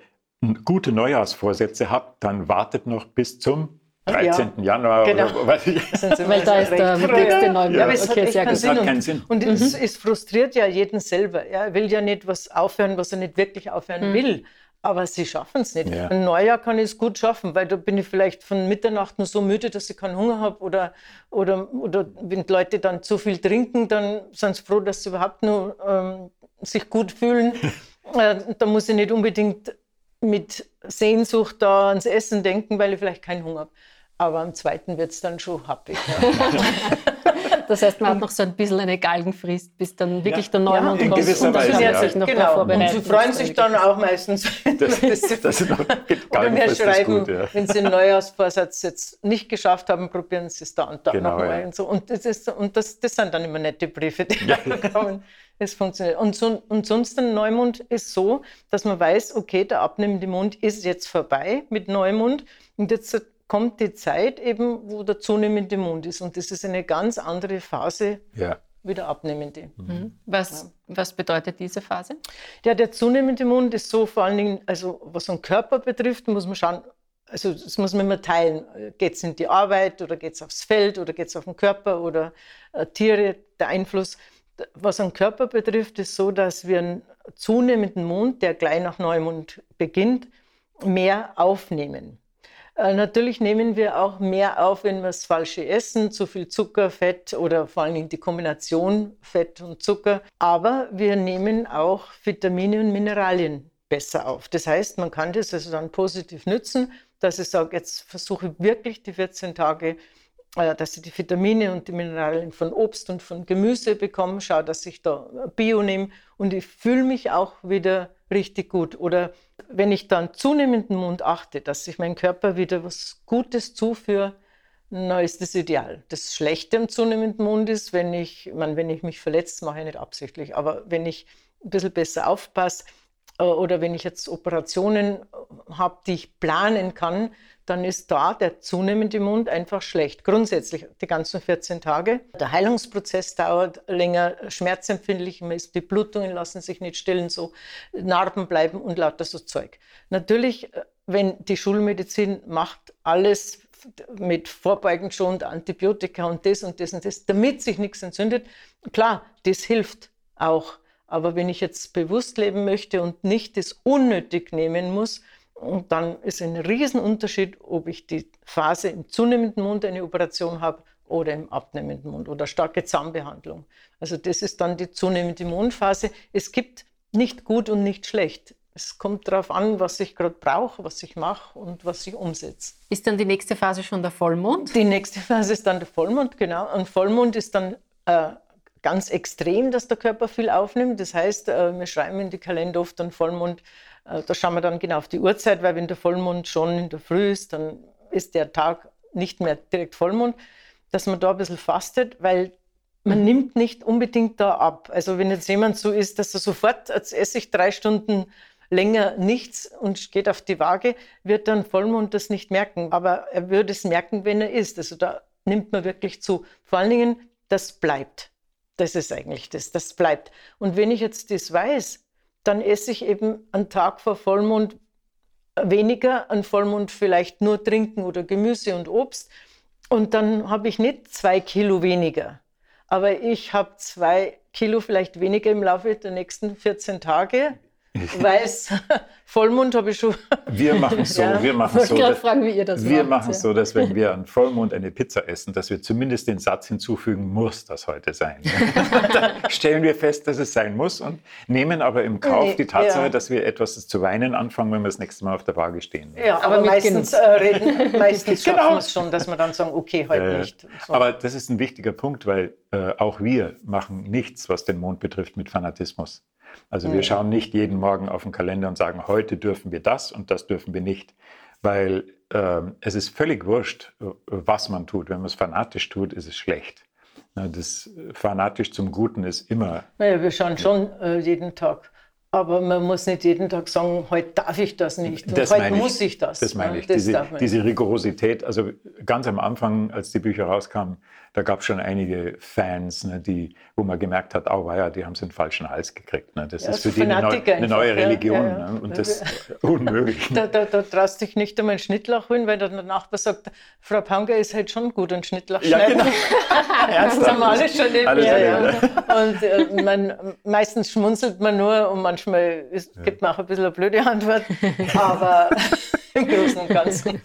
gute Neujahrsvorsätze habt, dann wartet noch bis zum 13. Januar. Genau. Oder, weiß ich. sind sie Weil da ist der früh. Neumond. Ja, aber es Okay, hat echt sehr keinen gut. Sinn. Und. Und es, es frustriert ja jeden selber. Ja, er will ja nicht was aufhören, was er nicht wirklich aufhören will. Aber sie schaffen es nicht. Ja. Ein Neujahr kann ich es gut schaffen, weil da bin ich vielleicht von Mitternacht nur so müde, dass ich keinen Hunger habe. Oder, oder, oder wenn Leute dann zu viel trinken, dann sind sie froh, dass sie überhaupt nur ähm, sich gut fühlen. äh, da muss ich nicht unbedingt mit Sehnsucht da ans Essen denken, weil ich vielleicht keinen Hunger habe. Aber am zweiten wird es dann schon happig. Ja. Das heißt, man hat noch so ein bisschen eine Galgenfrist, bis dann wirklich ja. der Neumond ja, kommt. Gewisser Weise, ja. sich noch genau. Und sie freuen sich dann auch meistens. Das, das, das ist noch, oder mir schreiben, gut, ja. wenn sie einen Neujahrsvorsatz jetzt nicht geschafft haben, probieren sie es da und da genau, nochmal. Und, so. und, das, ist, und das, das sind dann immer nette Briefe, die ja. kommen. Es funktioniert. Und, so, und sonst ein Neumond ist so, dass man weiß, okay, der abnehmende Mond ist jetzt vorbei mit Neumond. Und jetzt kommt die Zeit eben, wo der zunehmende Mond ist. Und das ist eine ganz andere Phase ja. wie der abnehmende. Mhm. Was, ja. was bedeutet diese Phase? Ja, der zunehmende Mond ist so vor allen Dingen, also was den Körper betrifft, muss man schauen, also das muss man immer teilen. Geht es in die Arbeit oder geht es aufs Feld oder geht es auf den Körper oder äh, Tiere, der Einfluss. Was den Körper betrifft, ist so, dass wir einen zunehmenden Mond, der gleich nach Neumond beginnt, mehr aufnehmen. Äh, natürlich nehmen wir auch mehr auf, wenn wir das Falsche essen, zu viel Zucker, Fett oder vor allem die Kombination Fett und Zucker. Aber wir nehmen auch Vitamine und Mineralien besser auf. Das heißt, man kann das also dann positiv nützen, dass ich sage, jetzt versuche ich wirklich die 14 Tage äh, dass ich die Vitamine und die Mineralien von Obst und von Gemüse bekomme, schaue, dass ich da Bio nehme und ich fühle mich auch wieder richtig gut. Oder wenn ich dann zunehmenden Mund achte, dass ich meinem Körper wieder was Gutes zuführe, dann ist das ideal. Das Schlechte am zunehmenden Mund ist, wenn ich, ich meine, wenn ich mich verletze, mache ich nicht absichtlich, aber wenn ich ein bisschen besser aufpasse oder wenn ich jetzt Operationen habe, die ich planen kann, dann ist da der zunehmende Mund einfach schlecht. Grundsätzlich die ganzen 14 Tage. Der Heilungsprozess dauert länger, schmerzempfindlich, die Blutungen lassen sich nicht stillen, so Narben bleiben und lauter so Zeug. Natürlich, wenn die Schulmedizin macht alles mit vorbeugend schon Antibiotika und das und das und das, damit sich nichts entzündet, klar, das hilft auch. Aber wenn ich jetzt bewusst leben möchte und nicht das unnötig nehmen muss, und dann ist ein Riesenunterschied, ob ich die Phase im zunehmenden Mund eine Operation habe oder im abnehmenden Mund oder starke Zahnbehandlung. Also das ist dann die zunehmende Mundphase. Es gibt nicht gut und nicht schlecht. Es kommt darauf an, was ich gerade brauche, was ich mache und was ich umsetze. Ist dann die nächste Phase schon der Vollmond? Die nächste Phase ist dann der Vollmond, genau. Und Vollmond ist dann äh, ganz extrem, dass der Körper viel aufnimmt. Das heißt, äh, wir schreiben in die Kalender oft einen Vollmond äh, da schauen wir dann genau auf die Uhrzeit, weil wenn der Vollmond schon in der Früh ist, dann ist der Tag nicht mehr direkt Vollmond, dass man da ein bisschen fastet, weil man nimmt nicht unbedingt da ab. Also wenn jetzt jemand so ist, dass er sofort, als esse ich drei Stunden länger nichts und geht auf die Waage, wird dann Vollmond das nicht merken. Aber er würde es merken, wenn er isst. Also da nimmt man wirklich zu. Vor allen Dingen, das bleibt. Das ist eigentlich das, das bleibt. Und wenn ich jetzt das weiß, dann esse ich eben einen Tag vor Vollmond weniger, an Vollmond vielleicht nur trinken oder Gemüse und Obst. Und dann habe ich nicht zwei Kilo weniger, aber ich habe zwei Kilo vielleicht weniger im Laufe der nächsten 14 Tage Weiß, Vollmond habe ich schon. Wir machen so, ja. wir machen so, dass, fragen, wie ihr das wir macht, machen ja. so, dass wenn wir an Vollmond eine Pizza essen, dass wir zumindest den Satz hinzufügen, muss das heute sein. dann stellen wir fest, dass es sein muss und nehmen aber im Kauf nee, die Tatsache, ja. dass wir etwas zu weinen anfangen, wenn wir das nächste Mal auf der Waage stehen. Ja, aber, aber meistens, äh, reden, meistens genau. schaffen es schon, dass wir dann sagen, okay, heute nicht. So. Aber das ist ein wichtiger Punkt, weil äh, auch wir machen nichts, was den Mond betrifft, mit Fanatismus. Also wir schauen nicht jeden Morgen auf den Kalender und sagen, heute dürfen wir das und das dürfen wir nicht, weil äh, es ist völlig wurscht, äh, was man tut. Wenn man es fanatisch tut, ist es schlecht. Das fanatisch zum Guten ist immer. Naja, wir schauen schon äh, jeden Tag. Aber man muss nicht jeden Tag sagen, heute darf ich das nicht. Das heute muss ich das. Das meine ich. Das diese, diese Rigorosität. Also ganz am Anfang, als die Bücher rauskamen, da gab es schon einige Fans, ne, die, wo man gemerkt hat, oh ja, die haben den falschen Hals gekriegt. Ne. Das ja, ist für die eine, neu, eine neue Religion ja, ja, ne, und das ist unmöglich. Da, da, da traust dich nicht einmal einen Schnittlauch holen, weil der Nachbar sagt, Frau Panga ist halt schon gut, ein Schnittlauch ja, Genau. das haben wir alle schon erlebt. Alles ja, Und äh, man, meistens schmunzelt man nur und manchmal ist, gibt man auch ein bisschen eine blöde Antwort. Aber im Großen und Ganzen.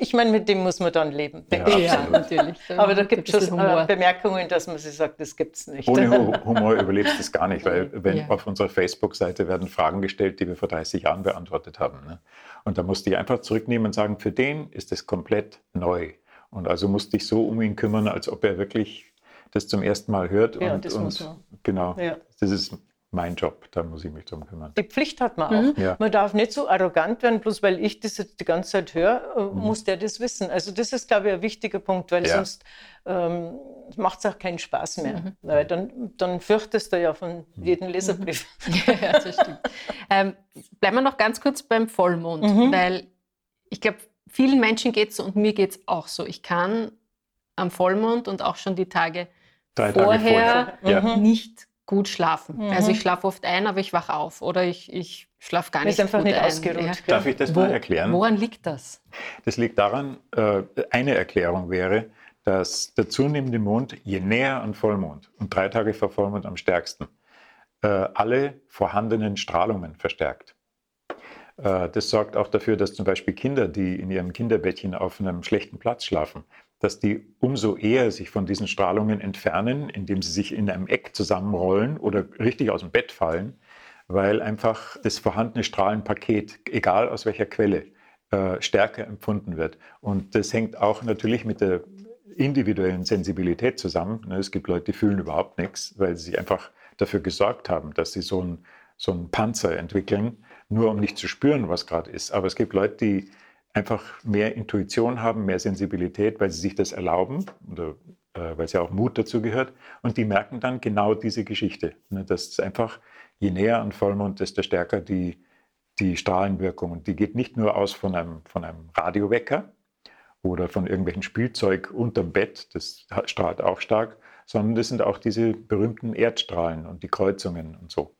Ich meine, mit dem muss man dann leben, ja. Ja, natürlich. Aber da gibt es schon äh, Bemerkungen, dass man sich sagt, das gibt es nicht. Ohne Humor überlebst du es gar nicht, weil wenn ja. auf unserer Facebook-Seite werden Fragen gestellt, die wir vor 30 Jahren beantwortet haben. Ne? Und da musste ich einfach zurücknehmen und sagen, für den ist es komplett neu. Und also musste ich so um ihn kümmern, als ob er wirklich das zum ersten Mal hört. Ja, und, das und muss man. genau, Ja. das ist mein Job, da muss ich mich drum kümmern. Die Pflicht hat man Mhm. auch. Ja. Man darf nicht so arrogant werden, bloß weil ich das jetzt die ganze Zeit höre, äh, Mhm. muss der das wissen. Also das ist, glaube ich, ein wichtiger Punkt, weil Ja. sonst ähm, macht es auch keinen Spaß mehr. Mhm. Weil dann, dann fürchtest du ja von jedem Leserbrief. ja, das stimmt. Ähm, bleiben wir noch ganz kurz beim Vollmond, Mhm. weil ich glaube, vielen Menschen geht es so und mir geht es auch so. Ich kann am Vollmond und auch schon die Tage Drei Tage vorher vorher. Ja. Mhm. nicht gut schlafen. Mhm. Also ich schlafe oft ein, aber ich wache auf oder ich, ich schlafe gar nicht ist einfach gut nicht ein. ausgeruht. Ja. Darf ich das Wo, mal erklären? Woran liegt das? Das liegt daran, äh, eine Erklärung wäre, dass der zunehmende Mond, je näher an Vollmond und drei Tage vor Vollmond am stärksten, äh, alle vorhandenen Strahlungen verstärkt. Äh, Das sorgt auch dafür, dass zum Beispiel Kinder, die in ihrem Kinderbettchen auf einem schlechten Platz schlafen, dass die umso eher sich von diesen Strahlungen entfernen, indem sie sich in einem Eck zusammenrollen oder richtig aus dem Bett fallen, weil einfach das vorhandene Strahlenpaket, egal aus welcher Quelle, äh, stärker empfunden wird. Und das hängt auch natürlich mit der individuellen Sensibilität zusammen. Ne, Es gibt Leute, die fühlen überhaupt nichts, weil sie sich einfach dafür gesorgt haben, dass sie so einen, so einen Panzer entwickeln, nur um nicht zu spüren, was gerade ist. Aber es gibt Leute, die einfach mehr Intuition haben, mehr Sensibilität, weil sie sich das erlauben oder äh, weil es ja auch Mut dazu gehört. Und die merken dann genau diese Geschichte, ne, dass einfach, je näher an Vollmond, desto stärker die, die Strahlenwirkung. Und die geht nicht nur aus von einem, von einem Radiowecker oder von irgendwelchen Spielzeug unterm Bett, das strahlt auch stark, sondern das sind auch diese berühmten Erdstrahlen und die Kreuzungen und so.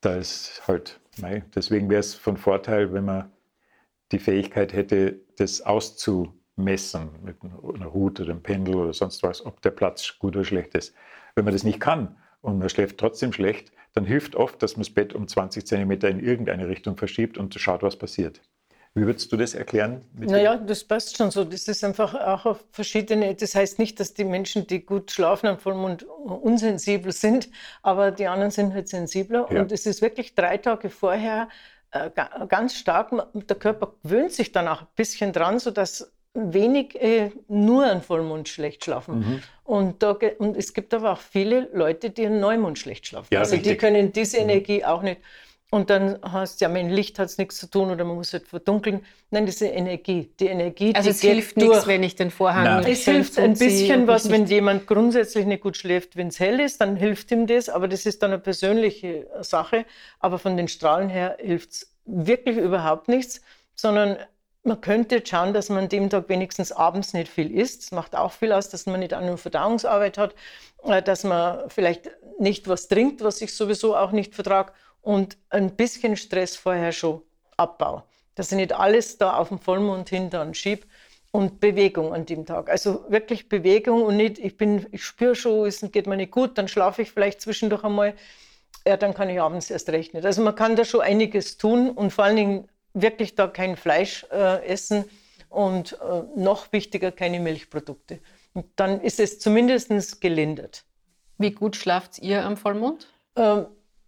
Da ist halt, deswegen wäre es von Vorteil, wenn man die Fähigkeit hätte, das auszumessen mit einer Route oder einem Pendel oder sonst was, ob der Platz gut oder schlecht ist. Wenn man das nicht kann und man schläft trotzdem schlecht, dann hilft oft, dass man das Bett um 20 Zentimeter in irgendeine Richtung verschiebt und schaut, was passiert. Wie würdest du das erklären? Naja, das passt schon so. Das ist einfach auch auf verschiedene. Das heißt nicht, dass die Menschen, die gut schlafen am Vollmond, unsensibel sind, aber die anderen sind halt sensibler. Ja. Und es ist wirklich drei Tage vorher äh, ga- ganz stark. Der Körper gewöhnt sich dann auch ein bisschen dran, sodass wenig äh, nur an Vollmond schlecht schlafen. Mhm. Und, da, und es gibt aber auch viele Leute, die an Neumond schlecht schlafen. Ja, also die richtig. können diese Energie auch nicht. Und dann heißt ja, mit Licht hat es nichts zu tun oder man muss halt verdunkeln. Nein, diese Energie, die Energie, Also die es geht hilft nichts, wenn ich den Vorhang Nein. Es hilft ein bisschen was, wenn jemand grundsätzlich nicht gut schläft, wenn es hell ist, dann hilft ihm das, aber das ist dann eine persönliche Sache. Aber von den Strahlen her hilft es wirklich überhaupt nichts, sondern man könnte jetzt schauen, dass man an dem Tag wenigstens abends nicht viel isst. Das macht auch viel aus, dass man nicht an nur Verdauungsarbeit hat, äh, dass man vielleicht nicht was trinkt, was ich sowieso auch nicht vertrage und ein bisschen Stress vorher schon abbau. Dass ich nicht alles da auf den Vollmond hin dann schieb und Bewegung an dem Tag. Also wirklich Bewegung und nicht, ich bin, ich spüre schon, es geht mir nicht gut, dann schlafe ich vielleicht zwischendurch einmal. Ja, dann kann ich abends erst recht nicht. Also man kann da schon einiges tun und vor allen Dingen wirklich da kein Fleisch äh, essen und äh, noch wichtiger keine Milchprodukte. Und dann ist es zumindest gelindert. Wie gut schlaft ihr am Vollmond? Ähm,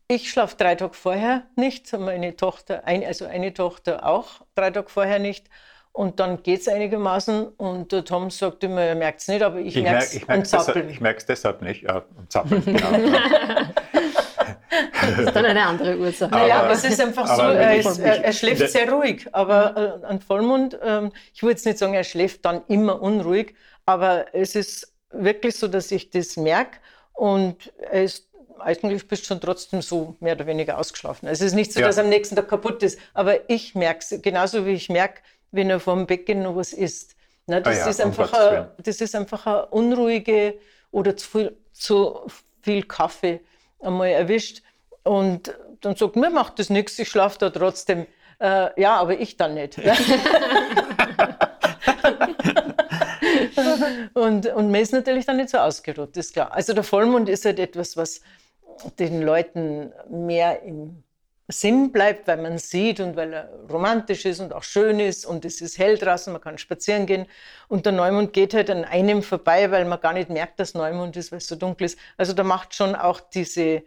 ich schlafe drei Tage vorher nicht, meine Tochter, ein, also eine Tochter auch drei Tage vorher nicht. Und dann geht es einigermaßen. Und der Tom sagt immer, er merkt es nicht, aber ich, Ich merke merke es merk's deshalb, Zappeln. ich merk's deshalb nicht. Ja, am Zappeln, genau. Das ist dann eine andere Ursache. Naja, Aber- aber es ist einfach so, er, ist, er, er schläft sehr ruhig, aber äh, an Vollmond, ähm, ich würde jetzt nicht sagen, er schläft dann immer unruhig, aber es ist wirklich so, dass ich das merke und er ist eigentlich bist schon trotzdem so mehr oder weniger ausgeschlafen. Also es ist nicht so, Ja. dass am nächsten Tag kaputt ist, aber ich merke es, genauso wie ich merke, wenn er vor dem Becken noch was isst. Na, das, Ah ja, ist einfach Willen. das ist einfach eine unruhige oder zu viel, zu viel Kaffee einmal erwischt. Und dann sagt, mir macht das nichts, ich schlafe da trotzdem. Äh, ja, aber ich dann nicht. und, und man ist natürlich dann nicht so ausgeruht, ist klar. Also der Vollmond ist halt etwas, was den Leuten mehr im Sinn bleibt, weil man sieht und weil er romantisch ist und auch schön ist und es ist hell draußen, man kann spazieren gehen und der Neumond geht halt an einem vorbei, weil man gar nicht merkt, dass Neumond ist, weil es so dunkel ist. Also da macht schon auch diese,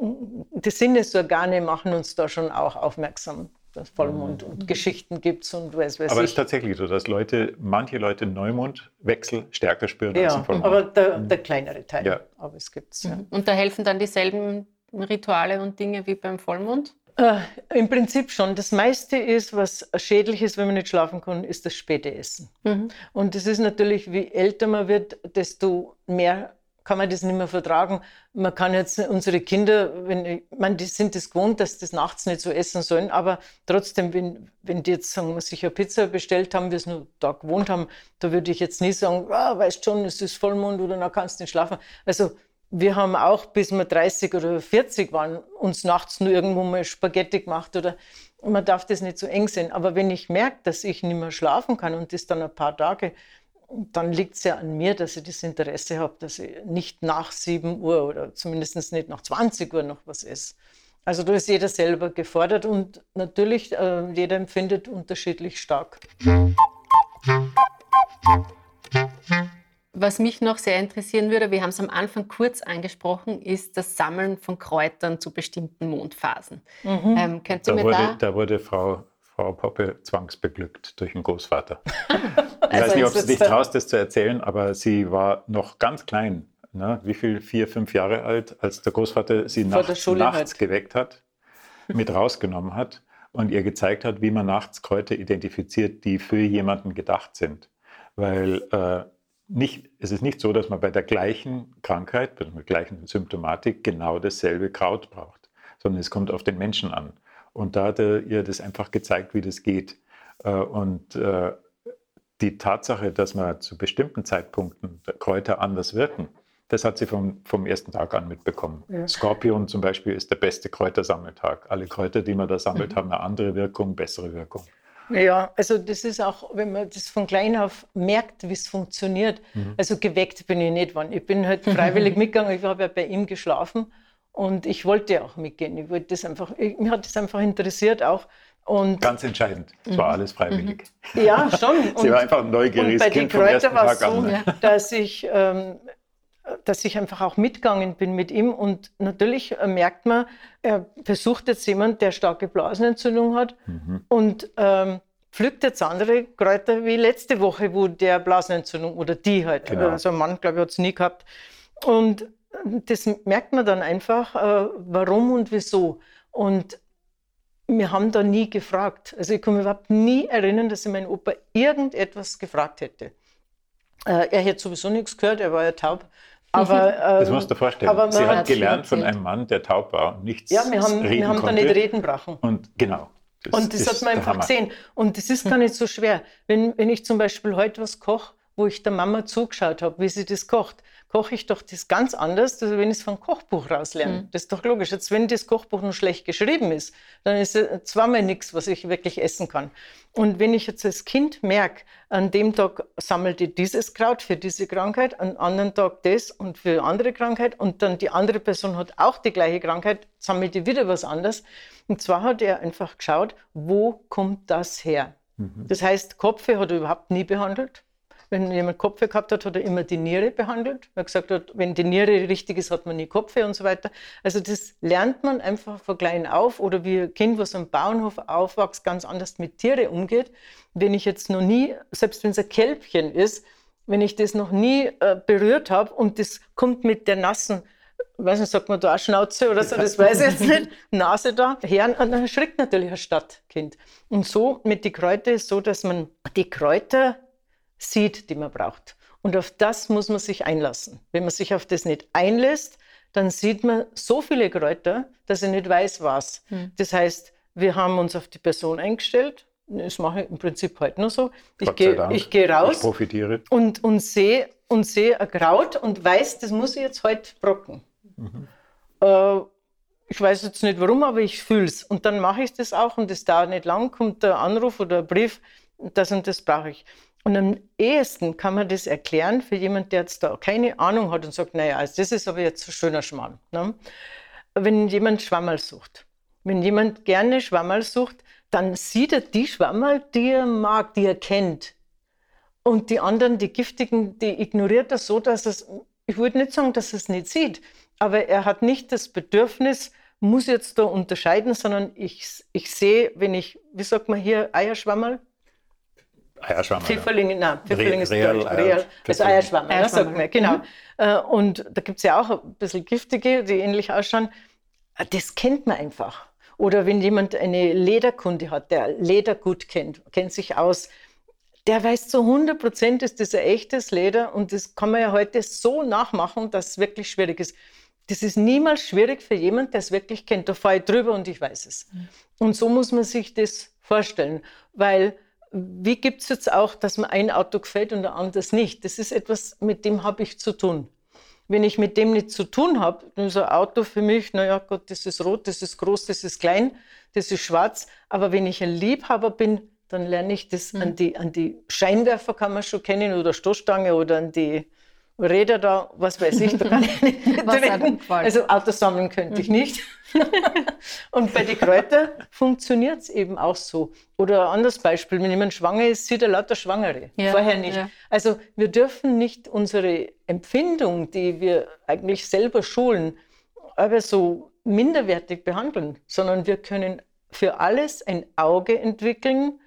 die Sinnesorgane machen uns da schon auch aufmerksam, dass Vollmond und Geschichten gibt und weiß, weiß Aber es ist tatsächlich so, dass Leute, manche Leute Neumondwechsel stärker spüren als ja, im Vollmond. aber der, der kleinere Teil. Ja. Aber es gibt es. Ja. Und da helfen dann dieselben Rituale und Dinge wie beim Vollmond? Äh, Im Prinzip schon. Das meiste ist, was schädlich ist, wenn man nicht schlafen kann, ist das späte Essen. Mhm. Und das ist natürlich, wie älter man wird, desto mehr kann man das nicht mehr vertragen. Man kann jetzt unsere Kinder, wenn, ich meine, die sind es das gewohnt, dass das nachts nicht so essen sollen, aber trotzdem, wenn, wenn die jetzt sagen, sich eine Pizza bestellt haben, wir es nur da gewohnt haben, da würde ich jetzt nie sagen, ah, weißt schon, es ist Vollmond oder dann kannst du nicht schlafen. Also wir haben auch, bis wir 30 oder 40 waren, uns nachts nur irgendwo mal Spaghetti gemacht oder man darf das nicht so eng sehen. Aber wenn ich merke, dass ich nicht mehr schlafen kann und das dann ein paar Tage, dann liegt es ja an mir, dass ich das Interesse habe, dass ich nicht nach 7 Uhr oder zumindest nicht nach 20 Uhr noch was esse. Also da ist jeder selber gefordert und natürlich äh, jeder empfindet unterschiedlich stark. Was mich noch sehr interessieren würde, wir haben es am Anfang kurz angesprochen, ist das Sammeln von Kräutern zu bestimmten Mondphasen. Mhm. Ähm, könnt ihr da, mir wurde, da, da wurde Frau, Frau Poppe zwangsbeglückt durch den Großvater. Ich Also weiß nicht, ob du dich der- traust, das zu erzählen, aber sie war noch ganz klein. Ne? Wie viel? Vier, fünf Jahre alt, als der Großvater sie Vor der nachts halt. geweckt hat, mit rausgenommen hat und ihr gezeigt hat, wie man nachts Kräuter identifiziert, die für jemanden gedacht sind. Weil äh, nicht, es ist nicht so, dass man bei der gleichen Krankheit, bei der gleichen Symptomatik genau dasselbe Kraut braucht, sondern es kommt auf den Menschen an. Und da hat er ihr das einfach gezeigt, wie das geht. Äh, Und äh, die Tatsache, dass man zu bestimmten Zeitpunkten Kräuter anders wirken, das hat sie vom, vom ersten Tag an mitbekommen. Ja. Skorpion zum Beispiel ist der beste Kräutersammeltag. Alle Kräuter, die man da sammelt, haben eine andere Wirkung, bessere Wirkung. Ja, also das ist auch, wenn man das von klein auf merkt, wie es funktioniert. Also geweckt bin ich nicht worden. Ich bin halt freiwillig mitgegangen. Ich habe ja bei ihm geschlafen und ich wollte auch mitgehen. Ich wollte das einfach, ich, mich hat das einfach interessiert auch. Und Ganz entscheidend. Es war alles freiwillig. ja, schon. Sie war einfach ein neugieriges und bei den Kind Kräutern war es so, an. Dass ich, ähm, dass ich einfach auch mitgegangen bin mit ihm. Und natürlich äh, merkt man, er besucht jetzt jemand, der starke Blasenentzündung hat Mhm. und ähm, pflückt jetzt andere Kräuter wie letzte Woche, wo der Blasenentzündung oder die halt, Genau. also ein Mann, glaube ich, hat es nie gehabt. Und das merkt man dann einfach, äh, warum und wieso. Und wir haben da nie gefragt. Also ich kann mich überhaupt nie erinnern, dass ich meinen Opa irgendetwas gefragt hätte. Äh, er hätte sowieso nichts gehört, er war ja taub. Aber, Das ähm, musst du dir vorstellen. aber Sie hat gelernt von einem Mann, der taub war und nichts ja, wir haben, reden wir haben da nicht reden brachen. Und genau. Und das hat man einfach Hammer. gesehen. Und das ist gar nicht so schwer. Wenn, wenn ich zum Beispiel heute was koche, wo ich der Mama zugeschaut habe, wie sie das kocht, koche ich doch das ganz anders, als wenn ich es vom Kochbuch rauslerne. Mhm. Das ist doch logisch. Jetzt, wenn das Kochbuch noch schlecht geschrieben ist, dann ist es zweimal nichts, was ich wirklich essen kann. Und wenn ich jetzt als Kind merke, an dem Tag sammelt ihr dieses Kraut für diese Krankheit, an anderen Tag das und für andere Krankheit und dann die andere Person hat auch die gleiche Krankheit, sammelt ihr wieder was anderes. Und zwar hat er einfach geschaut, wo kommt das her? Das heißt, Kopfe hat er überhaupt nie behandelt. Wenn jemand Kopfe gehabt hat, hat er immer die Niere behandelt. Er hat gesagt, hat, wenn die Niere richtig ist, hat man nie Kopfe und so weiter. Also das lernt man einfach von klein auf. Oder wie ein Kind, was am Bauernhof aufwächst, ganz anders mit Tieren umgeht. Wenn ich jetzt noch nie, selbst wenn es ein Kälbchen ist, wenn ich das noch nie äh, berührt habe und das kommt mit der nassen, weiß nicht, sagt man da auch Schnauze oder so, das weiß ich jetzt nicht, Nase da, her, und dann erschrickt natürlich ein Stadtkind. Und so mit die Kräuter ist so, dass man die Kräuter sieht, die man braucht. Und auf das muss man sich einlassen. Wenn man sich auf das nicht einlässt, dann sieht man so viele Kräuter, dass er nicht weiß, was. Das heißt, wir haben uns auf die Person eingestellt. Das mache ich im Prinzip heute noch so. Ich gehe ich gehe raus Ich profitiere. und, und sehe und sehe ein Kraut und weiß, das muss ich jetzt heute brocken. Äh, ich weiß jetzt nicht warum, aber ich fühle es. Und dann mache ich das auch und das dauert nicht lang, kommt der Anruf oder ein Brief, das und das brauche ich. Und am ehesten kann man das erklären für jemanden, der jetzt da keine Ahnung hat und sagt, naja, also das ist aber jetzt ein schöner Schmarrn. Ne? Wenn jemand Schwammerl sucht, wenn jemand gerne Schwammerl sucht, dann sieht er die Schwammerl, die er mag, die er kennt. Und die anderen, die giftigen, die ignoriert er so, dass es, ich würde nicht sagen, dass er es nicht sieht, aber er hat nicht das Bedürfnis, muss jetzt da unterscheiden, sondern ich, ich sehe, wenn ich, wie sagt man hier, Eierschwammerl? Eierschwammerl. Pfifferlinge, nein, Pfifferling ist Real, Deutsch. Eier- Real, also Pfifferling. Eierschwammerl, ja, sagt man, genau. Mhm. Äh, Und da gibt es ja auch ein bisschen giftige, die ähnlich ausschauen. Äh, Das kennt man einfach. Oder wenn jemand eine Lederkunde hat, der Leder gut kennt, kennt sich aus, der weiß zu 100 Prozent, ist das ein echtes Leder und das kann man ja heute so nachmachen, dass es wirklich schwierig ist. Das ist niemals schwierig für jemanden, der es wirklich kennt. Da fahre ich drüber und ich weiß es. Und so muss man sich das vorstellen, weil wie gibt es jetzt auch, dass mir ein Auto gefällt und ein anderes nicht? Das ist etwas, mit dem habe ich zu tun. Wenn ich mit dem nichts zu tun habe, dann ist ein Auto für mich, naja Gott, das ist rot, das ist groß, das ist klein, das ist schwarz. Aber wenn ich ein Liebhaber bin, dann lerne ich das an, die, an die Scheinwerfer kann man schon kennen oder Stoßstange oder an die Räder da, was weiß ich, da kann ich nicht? Also Autos sammeln könnte ich nicht. Und bei den Kräutern funktioniert es eben auch so. Oder ein anderes Beispiel, wenn jemand schwanger ist, sieht er lauter Schwangere. Ja, Vorher nicht. ja. Also wir dürfen nicht unsere Empfindung, die wir eigentlich selber schulen, aber so minderwertig behandeln, sondern wir können für alles ein Auge entwickeln,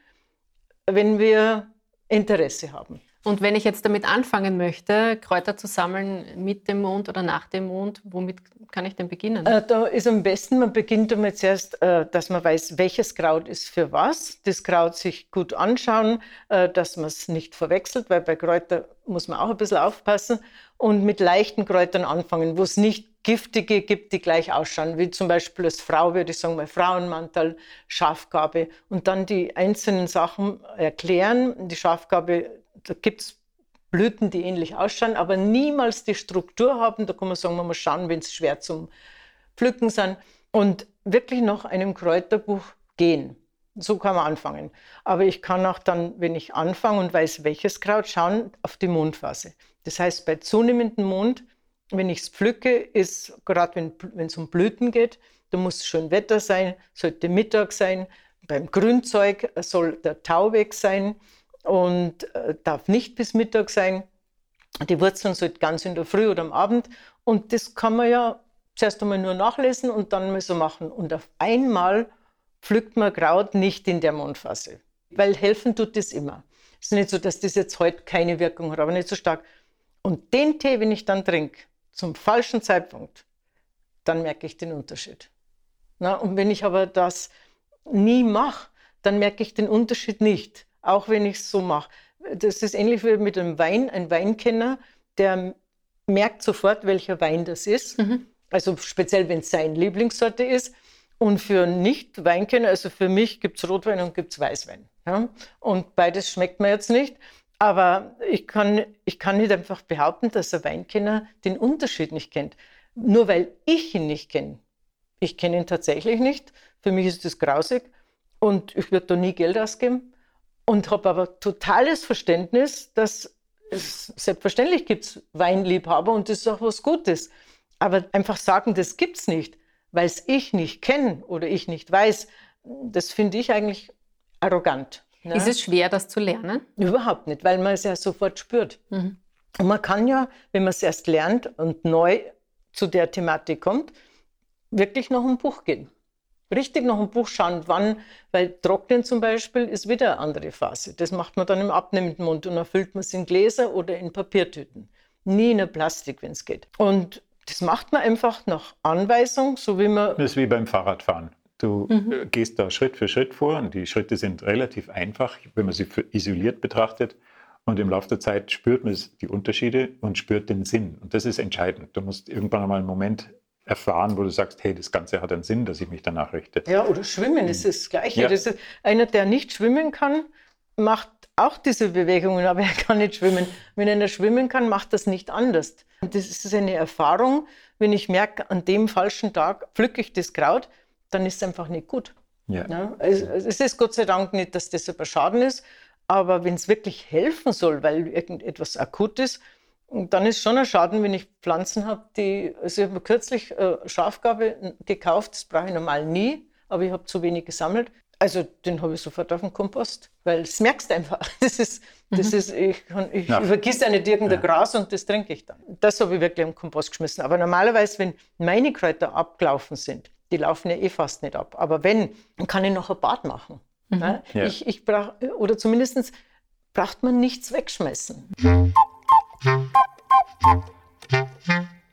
wenn wir Interesse haben. Und wenn ich jetzt damit anfangen möchte, Kräuter zu sammeln mit dem Mond oder nach dem Mond, womit kann ich denn beginnen? Äh, da ist am besten, man beginnt damit zuerst, äh, dass man weiß, welches Kraut ist für was. Das Kraut sich gut anschauen, äh, dass man es nicht verwechselt, weil bei Kräutern muss man auch ein bisschen aufpassen. Und mit leichten Kräutern anfangen, wo es nicht giftige gibt, die gleich ausschauen, wie zum Beispiel als Frau würde ich sagen, mal Frauenmantel, Schafgabe. Und dann die einzelnen Sachen erklären. Die Schafgabe, da gibt es Blüten, die ähnlich ausschauen, aber niemals die Struktur haben. Da kann man sagen, man muss schauen, wenn es schwer zum Pflücken sind. Und wirklich nach einem Kräuterbuch gehen. So kann man anfangen. Aber ich kann auch dann, wenn ich anfange und weiß, welches Kraut, schauen auf die Mondphase. Das heißt, bei zunehmendem Mond, wenn ich es pflücke, ist gerade wenn es um Blüten geht, da muss schön Wetter sein, sollte Mittag sein. Beim Grünzeug soll der Tau weg sein und äh, darf nicht bis Mittag sein. Die Wurzeln sollten ganz in der Früh oder am Abend. Und das kann man ja zuerst einmal nur nachlesen und dann mal so machen. Und auf einmal pflückt man Kraut nicht in der Mondphase. Weil helfen tut das immer. Es ist nicht so, dass das jetzt heute keine Wirkung hat, aber nicht so stark. Und den Tee, wenn ich dann trinke, zum falschen Zeitpunkt, dann merke ich den Unterschied. Na, und wenn ich aber das nie mache, dann merke ich den Unterschied nicht, auch wenn ich es so mache. Das ist ähnlich wie mit einem Wein. Ein Weinkenner, der merkt sofort, welcher Wein das ist. Also speziell, wenn es seine Lieblingssorte ist. Und für Nicht-Weinkenner, also für mich gibt es Rotwein und gibt es Weißwein. Ja? Und beides schmeckt mir jetzt nicht. Aber ich kann, ich kann nicht einfach behaupten, dass ein Weinkenner den Unterschied nicht kennt. Nur weil ich ihn nicht kenne. Ich kenne ihn tatsächlich nicht. Für mich ist das grausig. Und ich würde da nie Geld ausgeben. Und habe aber totales Verständnis, dass es selbstverständlich gibt es Weinliebhaber und das ist auch was Gutes. Aber einfach sagen, das gibt es nicht, weil es ich nicht kenne oder ich nicht weiß, das finde ich eigentlich arrogant. ne? Ist es schwer, das zu lernen? Überhaupt nicht, weil man es ja sofort spürt. Und man kann ja, wenn man es erst lernt und neu zu der Thematik kommt, wirklich noch ein Buch gehen. Richtig noch ein Buch schauen, wann, weil Trocknen zum Beispiel ist wieder eine andere Phase. Das macht man dann im abnehmenden Mund und dann füllt man es in Gläser oder in Papiertüten. Nie in der Plastik, wenn es geht. Und das macht man einfach nach Anweisung, so wie man Das ist wie beim Fahrradfahren. Du äh, gehst da Schritt für Schritt vor und die Schritte sind relativ einfach, wenn man sie isoliert betrachtet. Und im Laufe der Zeit spürt man die Unterschiede und spürt den Sinn. Und das ist entscheidend. Du musst irgendwann einmal einen Moment erfahren, wo du sagst, hey, das Ganze hat einen Sinn, dass ich mich danach richte. Ja, oder Schwimmen ist das Gleiche. Ja. Das ist, einer, der nicht schwimmen kann, macht auch diese Bewegungen, aber er kann nicht schwimmen. Wenn einer schwimmen kann, macht das nicht anders. Und das ist eine Erfahrung, wenn ich merke, an dem falschen Tag pflücke ich das Kraut, dann ist es einfach nicht gut. Ja. Ja, es, es ist Gott sei Dank nicht, dass das ein Schaden ist, aber wenn es wirklich helfen soll, weil irgendetwas akut ist, dann ist schon ein Schaden, wenn ich Pflanzen habe, die, also ich habe kürzlich äh, Schafgabe gekauft, das brauche ich normal nie, aber ich habe zu wenig gesammelt. Also den habe ich sofort auf den Kompost, weil das merkst du einfach. Das ist, das ist, ich, ich Ja. übergieße ja nicht irgendein Gras und das trinke ich dann. Das habe ich wirklich im Kompost geschmissen. Aber normalerweise, wenn meine Kräuter abgelaufen sind, die laufen ja eh fast nicht ab. Aber wenn, dann kann ich noch ein Bad machen. Mhm. Ne? Ja. Ich, ich brauch, oder zumindest braucht man nichts wegschmeißen.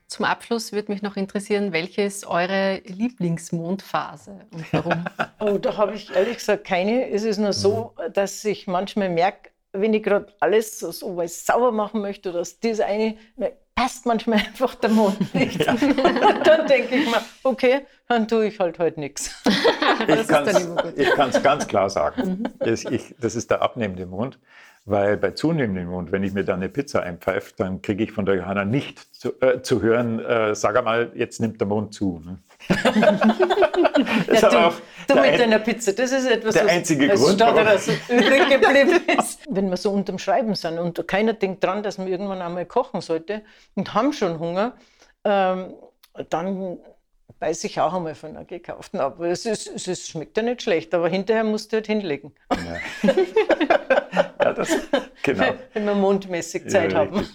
Zum Abschluss würde mich noch interessieren, welche ist eure Lieblingsmondphase und warum? oh, da habe ich ehrlich gesagt keine. Es ist nur so, dass ich manchmal merke, wenn ich gerade alles so, so was sauber machen möchte, dass das eine, passt manchmal einfach der Mond nicht. Ja. dann denke ich mir, okay, dann tue ich halt heute nichts. Ich kann es ganz klar sagen. Mhm. Ich, das ist der abnehmende Mond. Weil bei zunehmendem Mond, wenn ich mir dann eine Pizza einpfeife, dann kriege ich von der Johanna nicht zu, äh, zu hören, äh, sag einmal, jetzt nimmt der Mond zu. Ne? ja, du, auch du mit ein, deiner Pizza, das ist etwas, der was einzige als Grund, warum... so übrig geblieben ist. Wenn wir so unterm Schreiben sind und keiner denkt dran, dass man irgendwann einmal kochen sollte und haben schon Hunger, ähm, dann beiß ich auch einmal von einer gekauften ab. Es, ist, es schmeckt ja nicht schlecht, aber hinterher musst du halt hinlegen. Ja. das, genau. Wenn wir mundmäßig Zeit ja, haben.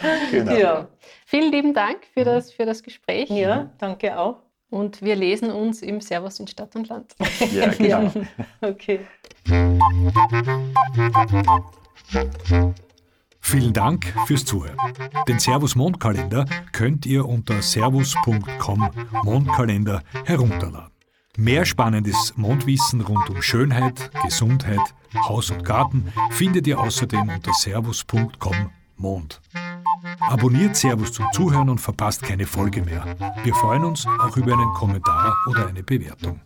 genau. Ja. Vielen lieben Dank für das, für das Gespräch. Ja, danke auch. Und wir lesen uns im Servus in Stadt und Land. Ja, genau. okay. Vielen Dank fürs Zuhören. Den Servus Mondkalender könnt ihr unter servus.com Mondkalender herunterladen. Mehr spannendes Mondwissen rund um Schönheit, Gesundheit, Haus und Garten findet ihr außerdem unter servus.com Mond. Abonniert Servus zum Zuhören und verpasst keine Folge mehr. Wir freuen uns auch über einen Kommentar oder eine Bewertung.